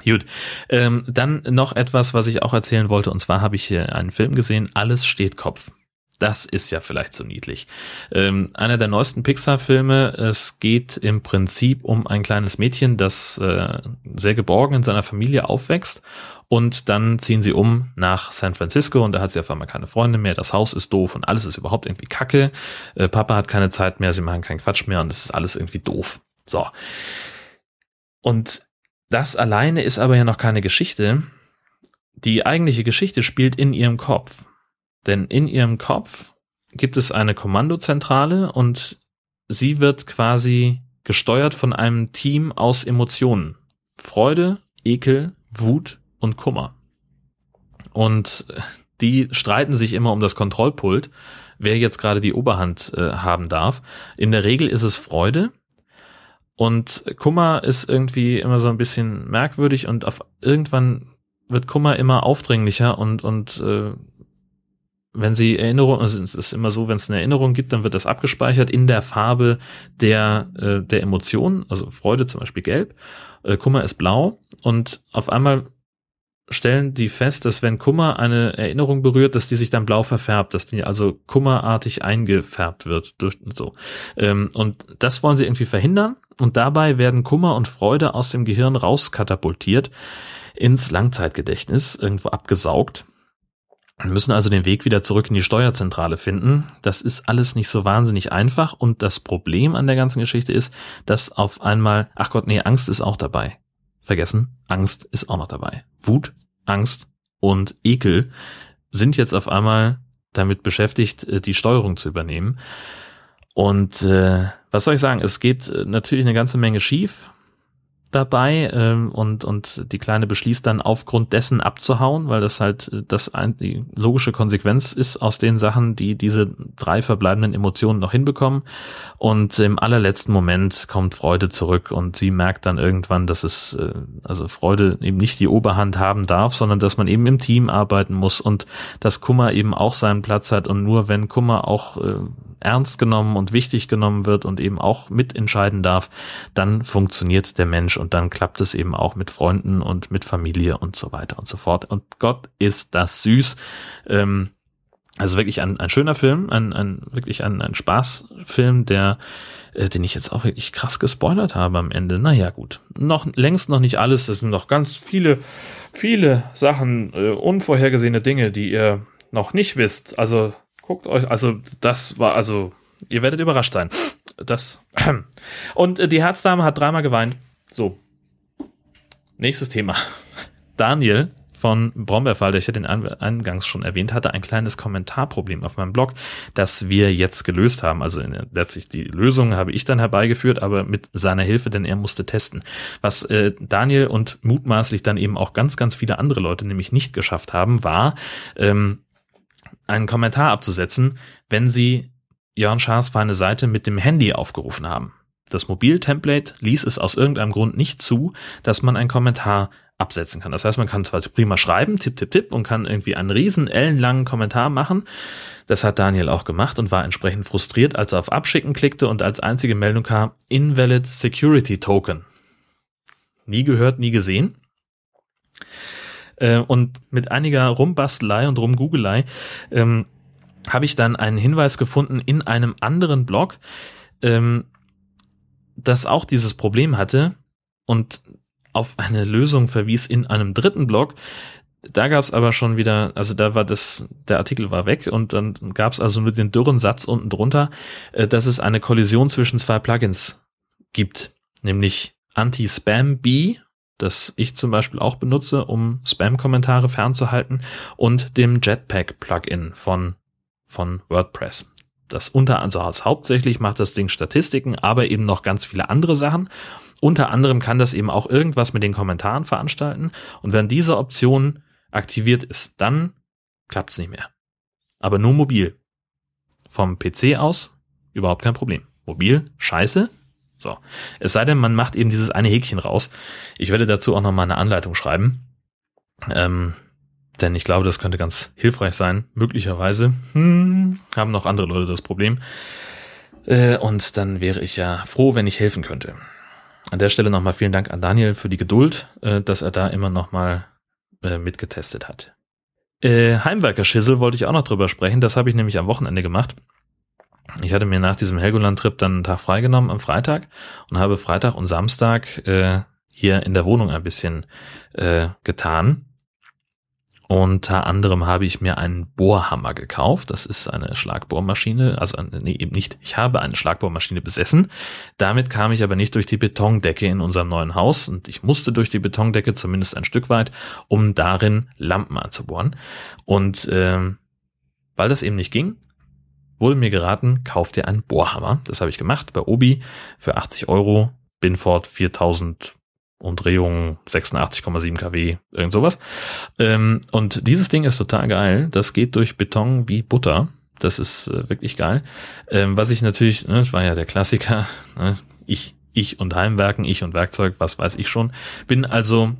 Gut. Ähm, dann noch etwas, was ich auch erzählen wollte. Und zwar habe ich hier einen Film gesehen. Alles steht Kopf. Das ist ja vielleicht so niedlich. Ähm, einer der neuesten Pixar-Filme. Es geht im Prinzip um ein kleines Mädchen, das äh, sehr geborgen in seiner Familie aufwächst und dann ziehen sie um nach San Francisco und da hat sie auf einmal keine Freunde mehr, das Haus ist doof und alles ist überhaupt irgendwie kacke. Äh, Papa hat keine Zeit mehr, sie machen keinen Quatsch mehr und es ist alles irgendwie doof. So. Und das alleine ist aber ja noch keine Geschichte. Die eigentliche Geschichte spielt in ihrem Kopf. Denn in ihrem Kopf gibt es eine Kommandozentrale und sie wird quasi gesteuert von einem Team aus Emotionen. Freude, Ekel, Wut, und Kummer. Und die streiten sich immer um das Kontrollpult, wer jetzt gerade die Oberhand äh, haben darf. In der Regel ist es Freude. Und Kummer ist irgendwie immer so ein bisschen merkwürdig und auf irgendwann wird Kummer immer aufdringlicher und, und äh, wenn sie Erinnerung, also es ist immer so, wenn es eine Erinnerung gibt, dann wird das abgespeichert in der Farbe der, äh, der Emotion, also Freude zum Beispiel gelb, äh, Kummer ist blau und auf einmal stellen die fest, dass wenn Kummer eine Erinnerung berührt, dass die sich dann blau verfärbt, dass die also kummerartig eingefärbt wird durch so. Ähm, und das wollen sie irgendwie verhindern und dabei werden Kummer und Freude aus dem Gehirn rauskatapultiert ins Langzeitgedächtnis, irgendwo abgesaugt wir müssen also den Weg wieder zurück in die Steuerzentrale finden. Das ist alles nicht so wahnsinnig einfach und das Problem an der ganzen Geschichte ist, dass auf einmal, ach Gott, nee, Angst ist auch dabei. Vergessen, Angst ist auch noch dabei. Wut, Angst und Ekel sind jetzt auf einmal damit beschäftigt, äh, die Steuerung zu übernehmen. Und äh, was soll ich sagen? Es geht äh, natürlich eine ganze Menge schief dabei ähm, und, und die Kleine beschließt dann aufgrund dessen abzuhauen, weil das halt äh, das ein, die logische Konsequenz ist aus den Sachen, die diese drei verbleibenden Emotionen noch hinbekommen. Und im allerletzten Moment kommt Freude zurück und sie merkt dann irgendwann, dass es äh, also Freude eben nicht die Oberhand haben darf, sondern dass man eben im Team arbeiten muss und dass Kummer eben auch seinen Platz hat und nur wenn Kummer auch äh, ernst genommen und wichtig genommen wird und eben auch mitentscheiden darf, dann funktioniert der Mensch und dann klappt es eben auch mit Freunden und mit Familie und so weiter und so fort. Und Gott ist das süß. Ähm, also wirklich ein, ein schöner Film, ein, ein wirklich ein, ein Spaßfilm, der, äh, den ich jetzt auch wirklich krass gespoilert habe am Ende. Naja, gut. Noch längst noch nicht alles. Es sind noch ganz viele, viele Sachen, äh, unvorhergesehene Dinge, die ihr noch nicht wisst. Also Guckt euch, also das war, also ihr werdet überrascht sein. Das. Und äh, die Herzdame hat dreimal geweint. So. Nächstes Thema. Daniel von Brombeerfall, der ich ja den eingangs schon erwähnt hatte, ein kleines Kommentarproblem auf meinem Blog, das wir jetzt gelöst haben. Also letztlich die Lösung habe ich dann herbeigeführt, aber mit seiner Hilfe, denn er musste testen. Was äh, Daniel und mutmaßlich dann eben auch ganz, ganz viele andere Leute nämlich nicht geschafft haben, war, ähm, einen Kommentar abzusetzen, wenn Sie Jörn Schaas feine Seite mit dem Handy aufgerufen haben. Das Mobiltemplate ließ es aus irgendeinem Grund nicht zu, dass man einen Kommentar absetzen kann. Das heißt, man kann zwar prima schreiben, tipp, tipp, tipp, und kann irgendwie einen riesen ellenlangen Kommentar machen. Das hat Daniel auch gemacht und war entsprechend frustriert, als er auf Abschicken klickte und als einzige Meldung kam Invalid Security Token. Nie gehört, nie gesehen. Äh, und mit einiger Rumbastelei und Rumgoogelei ähm, habe ich dann einen Hinweis gefunden in einem anderen Blog, ähm, das auch dieses Problem hatte und auf eine Lösung verwies in einem dritten Blog. Da gab es aber schon wieder, also da war das, der Artikel war weg und dann gab es also nur den dürren Satz unten drunter, äh, dass es eine Kollision zwischen zwei Plugins gibt, nämlich Anti-Spam-B das ich zum Beispiel auch benutze, um Spam-Kommentare fernzuhalten, und dem Jetpack-Plugin von, von WordPress. Das unter, also hauptsächlich macht das Ding Statistiken, aber eben noch ganz viele andere Sachen. Unter anderem kann das eben auch irgendwas mit den Kommentaren veranstalten. Und wenn diese Option aktiviert ist, dann klappt es nicht mehr. Aber nur mobil. Vom PC aus überhaupt kein Problem. Mobil, scheiße, so. Es sei denn, man macht eben dieses eine Häkchen raus. Ich werde dazu auch nochmal eine Anleitung schreiben. Ähm, denn ich glaube, das könnte ganz hilfreich sein. Möglicherweise hm, haben noch andere Leute das Problem. Äh, und dann wäre ich ja froh, wenn ich helfen könnte. An der Stelle nochmal vielen Dank an Daniel für die Geduld, äh, dass er da immer nochmal äh, mitgetestet hat. Äh, Heimwerker-Schissel wollte ich auch noch drüber sprechen. Das habe ich nämlich am Wochenende gemacht. Ich hatte mir nach diesem Helgoland-Trip dann einen Tag freigenommen am Freitag und habe Freitag und Samstag äh, hier in der Wohnung ein bisschen äh, getan. Unter anderem habe ich mir einen Bohrhammer gekauft. Das ist eine Schlagbohrmaschine. Also nee, eben nicht. Ich habe eine Schlagbohrmaschine besessen. Damit kam ich aber nicht durch die Betondecke in unserem neuen Haus und ich musste durch die Betondecke zumindest ein Stück weit, um darin Lampen anzubohren. Und äh, weil das eben nicht ging, wurde mir geraten, kauf dir einen Bohrhammer. Das habe ich gemacht bei Obi für 80 Euro. Binford 4000 Umdrehungen 86,7 kW, irgend sowas. Ähm, und dieses Ding ist total geil. Das geht durch Beton wie Butter. Das ist äh, wirklich geil. Ähm, was ich natürlich, ne, das war ja der Klassiker, ne, ich, ich und Heimwerken, ich und Werkzeug, was weiß ich schon. Bin also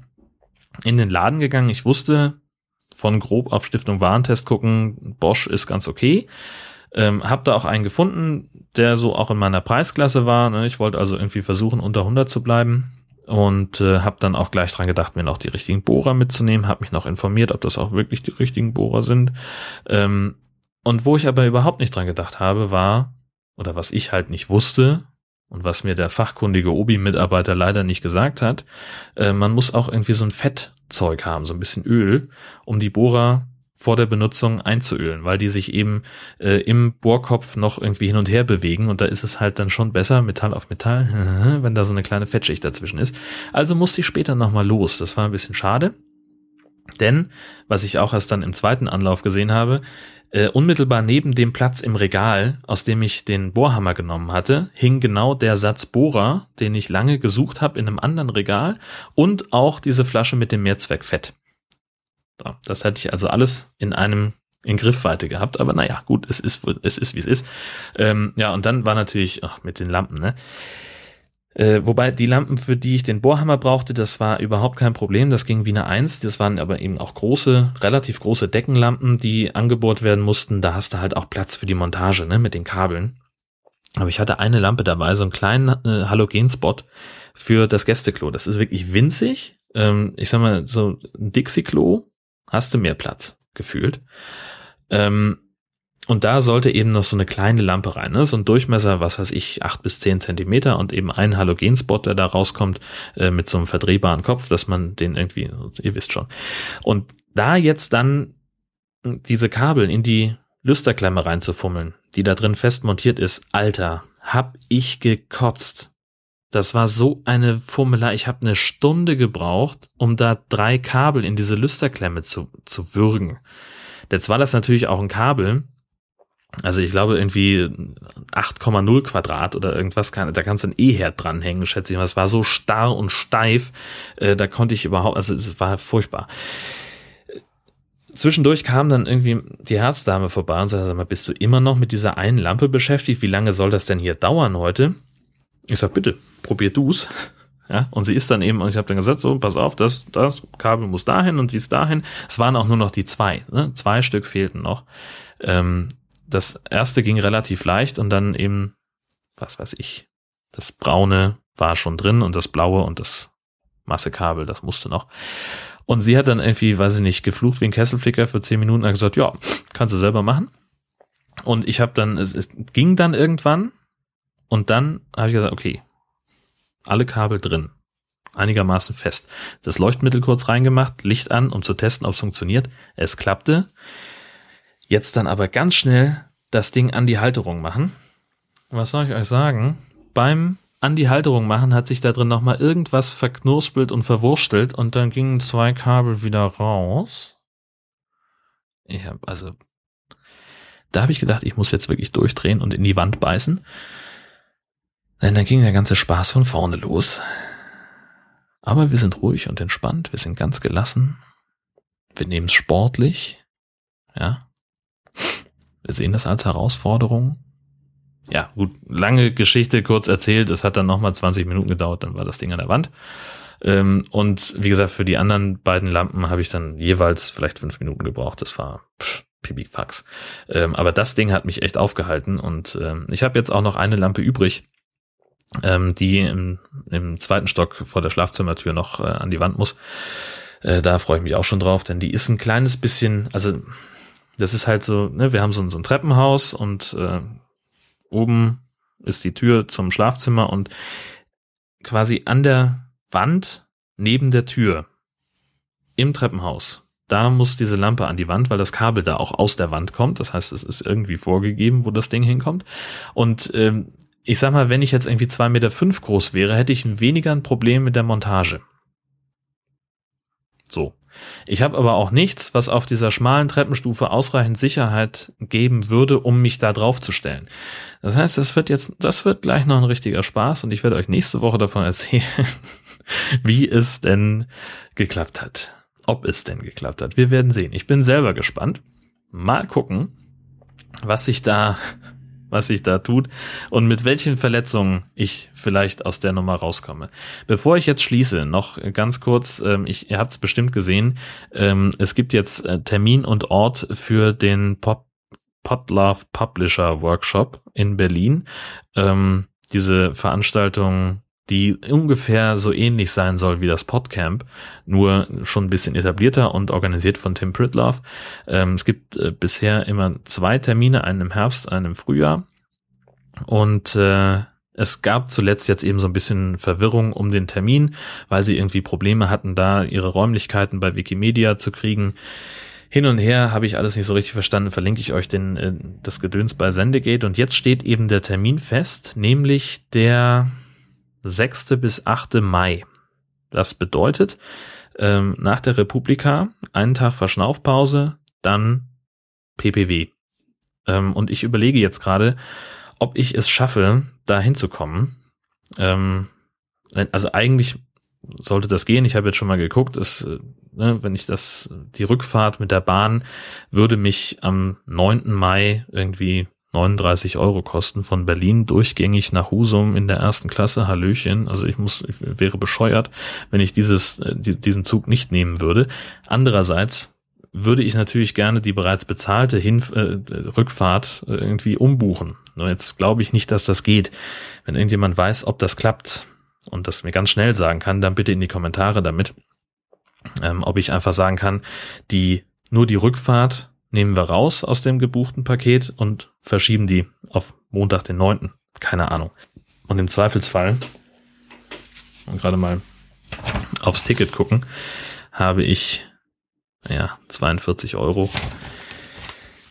in den Laden gegangen. Ich wusste, von grob auf Stiftung Warentest gucken, Bosch ist ganz okay. Ähm, hab da auch einen gefunden, der so auch in meiner Preisklasse war. Ne? Ich wollte also irgendwie versuchen, unter 100 zu bleiben und äh, habe dann auch gleich dran gedacht, mir noch die richtigen Bohrer mitzunehmen. Habe mich noch informiert, ob das auch wirklich die richtigen Bohrer sind. Ähm, und wo ich aber überhaupt nicht dran gedacht habe, war, oder was ich halt nicht wusste, und was mir der fachkundige Obi-Mitarbeiter leider nicht gesagt hat, äh, man muss auch irgendwie so ein Fettzeug haben, so ein bisschen Öl, um die Bohrer vor der Benutzung einzuölen, weil die sich eben äh, im Bohrkopf noch irgendwie hin und her bewegen und da ist es halt dann schon besser, Metall auf Metall, wenn da so eine kleine Fettschicht dazwischen ist. Also musste ich später nochmal los. Das war ein bisschen schade. Denn, was ich auch erst dann im zweiten Anlauf gesehen habe, äh, unmittelbar neben dem Platz im Regal, aus dem ich den Bohrhammer genommen hatte, hing genau der Satz Bohrer, den ich lange gesucht habe in einem anderen Regal und auch diese Flasche mit dem Mehrzweckfett. Das hätte ich also alles in einem in Griffweite gehabt, aber naja, gut, es ist, es ist, wie es ist. Ähm, ja, und dann war natürlich, ach, mit den Lampen, ne? Äh, wobei die Lampen, für die ich den Bohrhammer brauchte, das war überhaupt kein Problem. Das ging wie eine Eins. Das waren aber eben auch große, relativ große Deckenlampen, die angebohrt werden mussten. Da hast du halt auch Platz für die Montage, ne, mit den Kabeln. Aber ich hatte eine Lampe dabei, so einen kleinen äh, Halogenspot für das Gästeklo. Das ist wirklich winzig. Ähm, ich sag mal, so ein Dixie-Klo hast du mehr Platz, gefühlt. Ähm, und da sollte eben noch so eine kleine Lampe rein. Ne? So ein Durchmesser, was weiß ich, acht bis zehn Zentimeter und eben ein Halogenspot, der da rauskommt, äh, mit so einem verdrehbaren Kopf, dass man den irgendwie, ihr wisst schon. Und da jetzt dann diese Kabel in die Lüsterklemme reinzufummeln, die da drin fest montiert ist, Alter, hab ich gekotzt. Das war so eine Fummelei. Ich habe eine Stunde gebraucht, um da drei Kabel in diese Lüsterklemme zu, zu würgen. Jetzt war das natürlich auch ein Kabel. Also ich glaube irgendwie 8,0 Quadrat oder irgendwas. Kann, da kannst du ein E-Herd dranhängen, schätze ich mal. Es war so starr und steif. Äh, da konnte ich überhaupt, also es war furchtbar. Zwischendurch kam dann irgendwie die Herzdame vorbei und sagte, sag mal, bist du immer noch mit dieser einen Lampe beschäftigt? Wie lange soll das denn hier dauern heute? Ich sag, bitte, probier du's. Ja, und sie ist dann eben, und ich habe dann gesagt, so, pass auf, das, das Kabel muss dahin und dies dahin. Es waren auch nur noch die zwei, ne? zwei Stück fehlten noch. Ähm, das erste ging relativ leicht und dann eben, was weiß ich, das braune war schon drin und das blaue und das Massekabel, das musste noch. Und sie hat dann irgendwie, weiß ich nicht, geflucht wie ein Kesselflicker für zehn Minuten und gesagt, ja, kannst du selber machen. Und ich habe dann, es, es ging dann irgendwann und dann habe ich gesagt, okay, alle Kabel drin, einigermaßen fest. Das Leuchtmittel kurz reingemacht, Licht an, um zu testen, ob es funktioniert. Es klappte. Jetzt dann aber ganz schnell das Ding an die Halterung machen. Was soll ich euch sagen? Beim an die Halterung machen hat sich da drin nochmal irgendwas verknurspelt und verwurstelt und dann gingen zwei Kabel wieder raus. Ich habe also da habe ich gedacht, ich muss jetzt wirklich durchdrehen und in die Wand beißen. Denn dann ging der ganze Spaß von vorne los. Aber wir sind ruhig und entspannt, wir sind ganz gelassen. Wir nehmen es sportlich. Ja. Wir sehen das als Herausforderung. Ja, gut, lange Geschichte kurz erzählt. Es hat dann nochmal 20 Minuten gedauert, dann war das Ding an der Wand. Ähm, und wie gesagt, für die anderen beiden Lampen habe ich dann jeweils vielleicht fünf Minuten gebraucht. Das war pff, Pipifax. Ähm, aber das Ding hat mich echt aufgehalten und ähm, ich habe jetzt auch noch eine Lampe übrig ähm, die im, im zweiten Stock vor der Schlafzimmertür noch äh, an die Wand muss. Äh, da freue ich mich auch schon drauf, denn die ist ein kleines bisschen, also das ist halt so, ne, wir haben so, so ein Treppenhaus und äh, oben ist die Tür zum Schlafzimmer und quasi an der Wand neben der Tür im Treppenhaus. Da muss diese Lampe an die Wand, weil das Kabel da auch aus der Wand kommt. Das heißt, es ist irgendwie vorgegeben, wo das Ding hinkommt. Und ähm, ich sag mal, wenn ich jetzt irgendwie zwei Meter fünf groß wäre, hätte ich weniger ein Problem mit der Montage. So. Ich habe aber auch nichts, was auf dieser schmalen Treppenstufe ausreichend Sicherheit geben würde, um mich da drauf zu stellen. Das heißt, das wird jetzt, das wird gleich noch ein richtiger Spaß und ich werde euch nächste Woche davon erzählen, wie es denn geklappt hat. Ob es denn geklappt hat. Wir werden sehen. Ich bin selber gespannt. Mal gucken, was sich da was sich da tut und mit welchen Verletzungen ich vielleicht aus der Nummer rauskomme. Bevor ich jetzt schließe, noch ganz kurz, ähm, ich, ihr habt es bestimmt gesehen, ähm, es gibt jetzt äh, Termin und Ort für den Pop Podlove Publisher Workshop in Berlin. Ähm, diese Veranstaltung die ungefähr so ähnlich sein soll wie das Podcamp, nur schon ein bisschen etablierter und organisiert von Tim Pritloff. Ähm, es gibt äh, bisher immer zwei Termine, einen im Herbst, einen im Frühjahr. Und äh, es gab zuletzt jetzt eben so ein bisschen Verwirrung um den Termin, weil sie irgendwie Probleme hatten, da ihre Räumlichkeiten bei Wikimedia zu kriegen. Hin und her habe ich alles nicht so richtig verstanden, verlinke ich euch den, äh, das Gedöns bei Sendegate. Und jetzt steht eben der Termin fest, nämlich der 6. bis 8. Mai. Das bedeutet, ähm, nach der Republika einen Tag Verschnaufpause, dann PPW. Ähm, und ich überlege jetzt gerade, ob ich es schaffe, da hinzukommen. Ähm, also eigentlich sollte das gehen. Ich habe jetzt schon mal geguckt, es, äh, ne, wenn ich das, die Rückfahrt mit der Bahn würde mich am 9. Mai irgendwie 39 Euro kosten von Berlin durchgängig nach Husum in der ersten Klasse. Hallöchen. Also ich muss, ich wäre bescheuert, wenn ich dieses, äh, diesen Zug nicht nehmen würde. Andererseits würde ich natürlich gerne die bereits bezahlte Hin äh, Rückfahrt äh, irgendwie umbuchen. Nur jetzt glaube ich nicht, dass das geht. Wenn irgendjemand weiß, ob das klappt und das mir ganz schnell sagen kann, dann bitte in die Kommentare damit, ähm, ob ich einfach sagen kann, die nur die Rückfahrt nehmen wir raus aus dem gebuchten Paket und verschieben die auf Montag, den 9. Keine Ahnung. Und im Zweifelsfall, und gerade mal aufs Ticket gucken, habe ich, ja, 42 Euro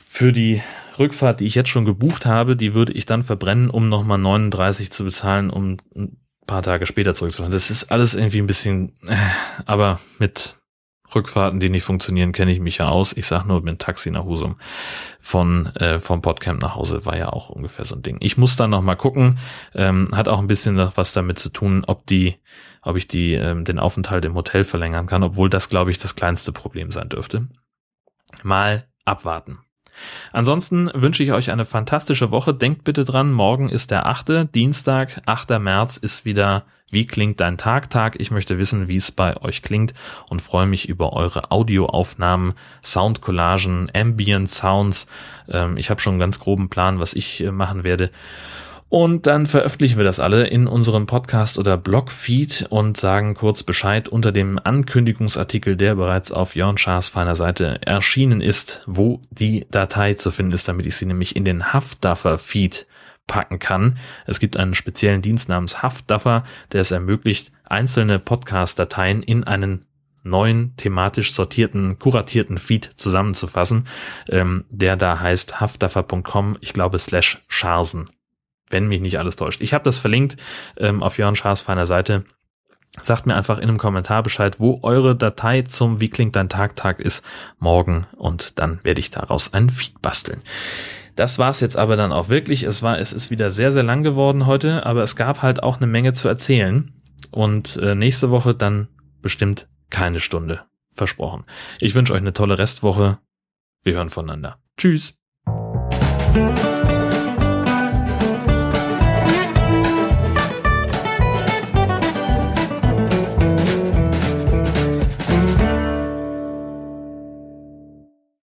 für die Rückfahrt, die ich jetzt schon gebucht habe, die würde ich dann verbrennen, um nochmal 39 zu bezahlen, um ein paar Tage später zurückzufahren. Das ist alles irgendwie ein bisschen, äh, aber mit Rückfahrten, die nicht funktionieren, kenne ich mich ja aus. Ich sag nur mit dem Taxi nach Husum von äh, vom Podcamp nach Hause war ja auch ungefähr so ein Ding. Ich muss dann noch mal gucken. Ähm, hat auch ein bisschen was damit zu tun, ob die, ob ich die ähm, den Aufenthalt im Hotel verlängern kann, obwohl das glaube ich das kleinste Problem sein dürfte. Mal abwarten. Ansonsten wünsche ich euch eine fantastische Woche. Denkt bitte dran, morgen ist der 8. Dienstag, 8. März ist wieder Wie klingt dein Tag? Tag. Ich möchte wissen, wie es bei euch klingt und freue mich über eure Audioaufnahmen, Soundcollagen, Ambient Sounds. Ähm, ich habe schon einen ganz groben Plan, was ich äh, machen werde. Und dann veröffentlichen wir das alle in unserem Podcast oder Blogfeed und sagen kurz Bescheid unter dem Ankündigungsartikel, der bereits auf Jörn Schaas feiner Seite erschienen ist, wo die Datei zu finden ist, damit ich sie nämlich in den Haftduffer-Feed packen kann. Es gibt einen speziellen Dienst namens Haftduffer, der es ermöglicht, einzelne Podcast-Dateien in einen neuen thematisch sortierten, kuratierten Feed zusammenzufassen, ähm, der da heißt haftduffer.com, ich glaube slash Scharsen wenn mich nicht alles täuscht. Ich habe das verlinkt ähm, auf Jörn Schaas feiner Seite. Sagt mir einfach in einem Kommentar Bescheid, wo eure Datei zum Wie klingt dein Tag Tag ist morgen und dann werde ich daraus ein Feed basteln. Das war's jetzt aber dann auch wirklich. Es war, es ist wieder sehr, sehr lang geworden heute, aber es gab halt auch eine Menge zu erzählen. Und äh, nächste Woche dann bestimmt keine Stunde. Versprochen. Ich wünsche euch eine tolle Restwoche. Wir hören voneinander. Tschüss.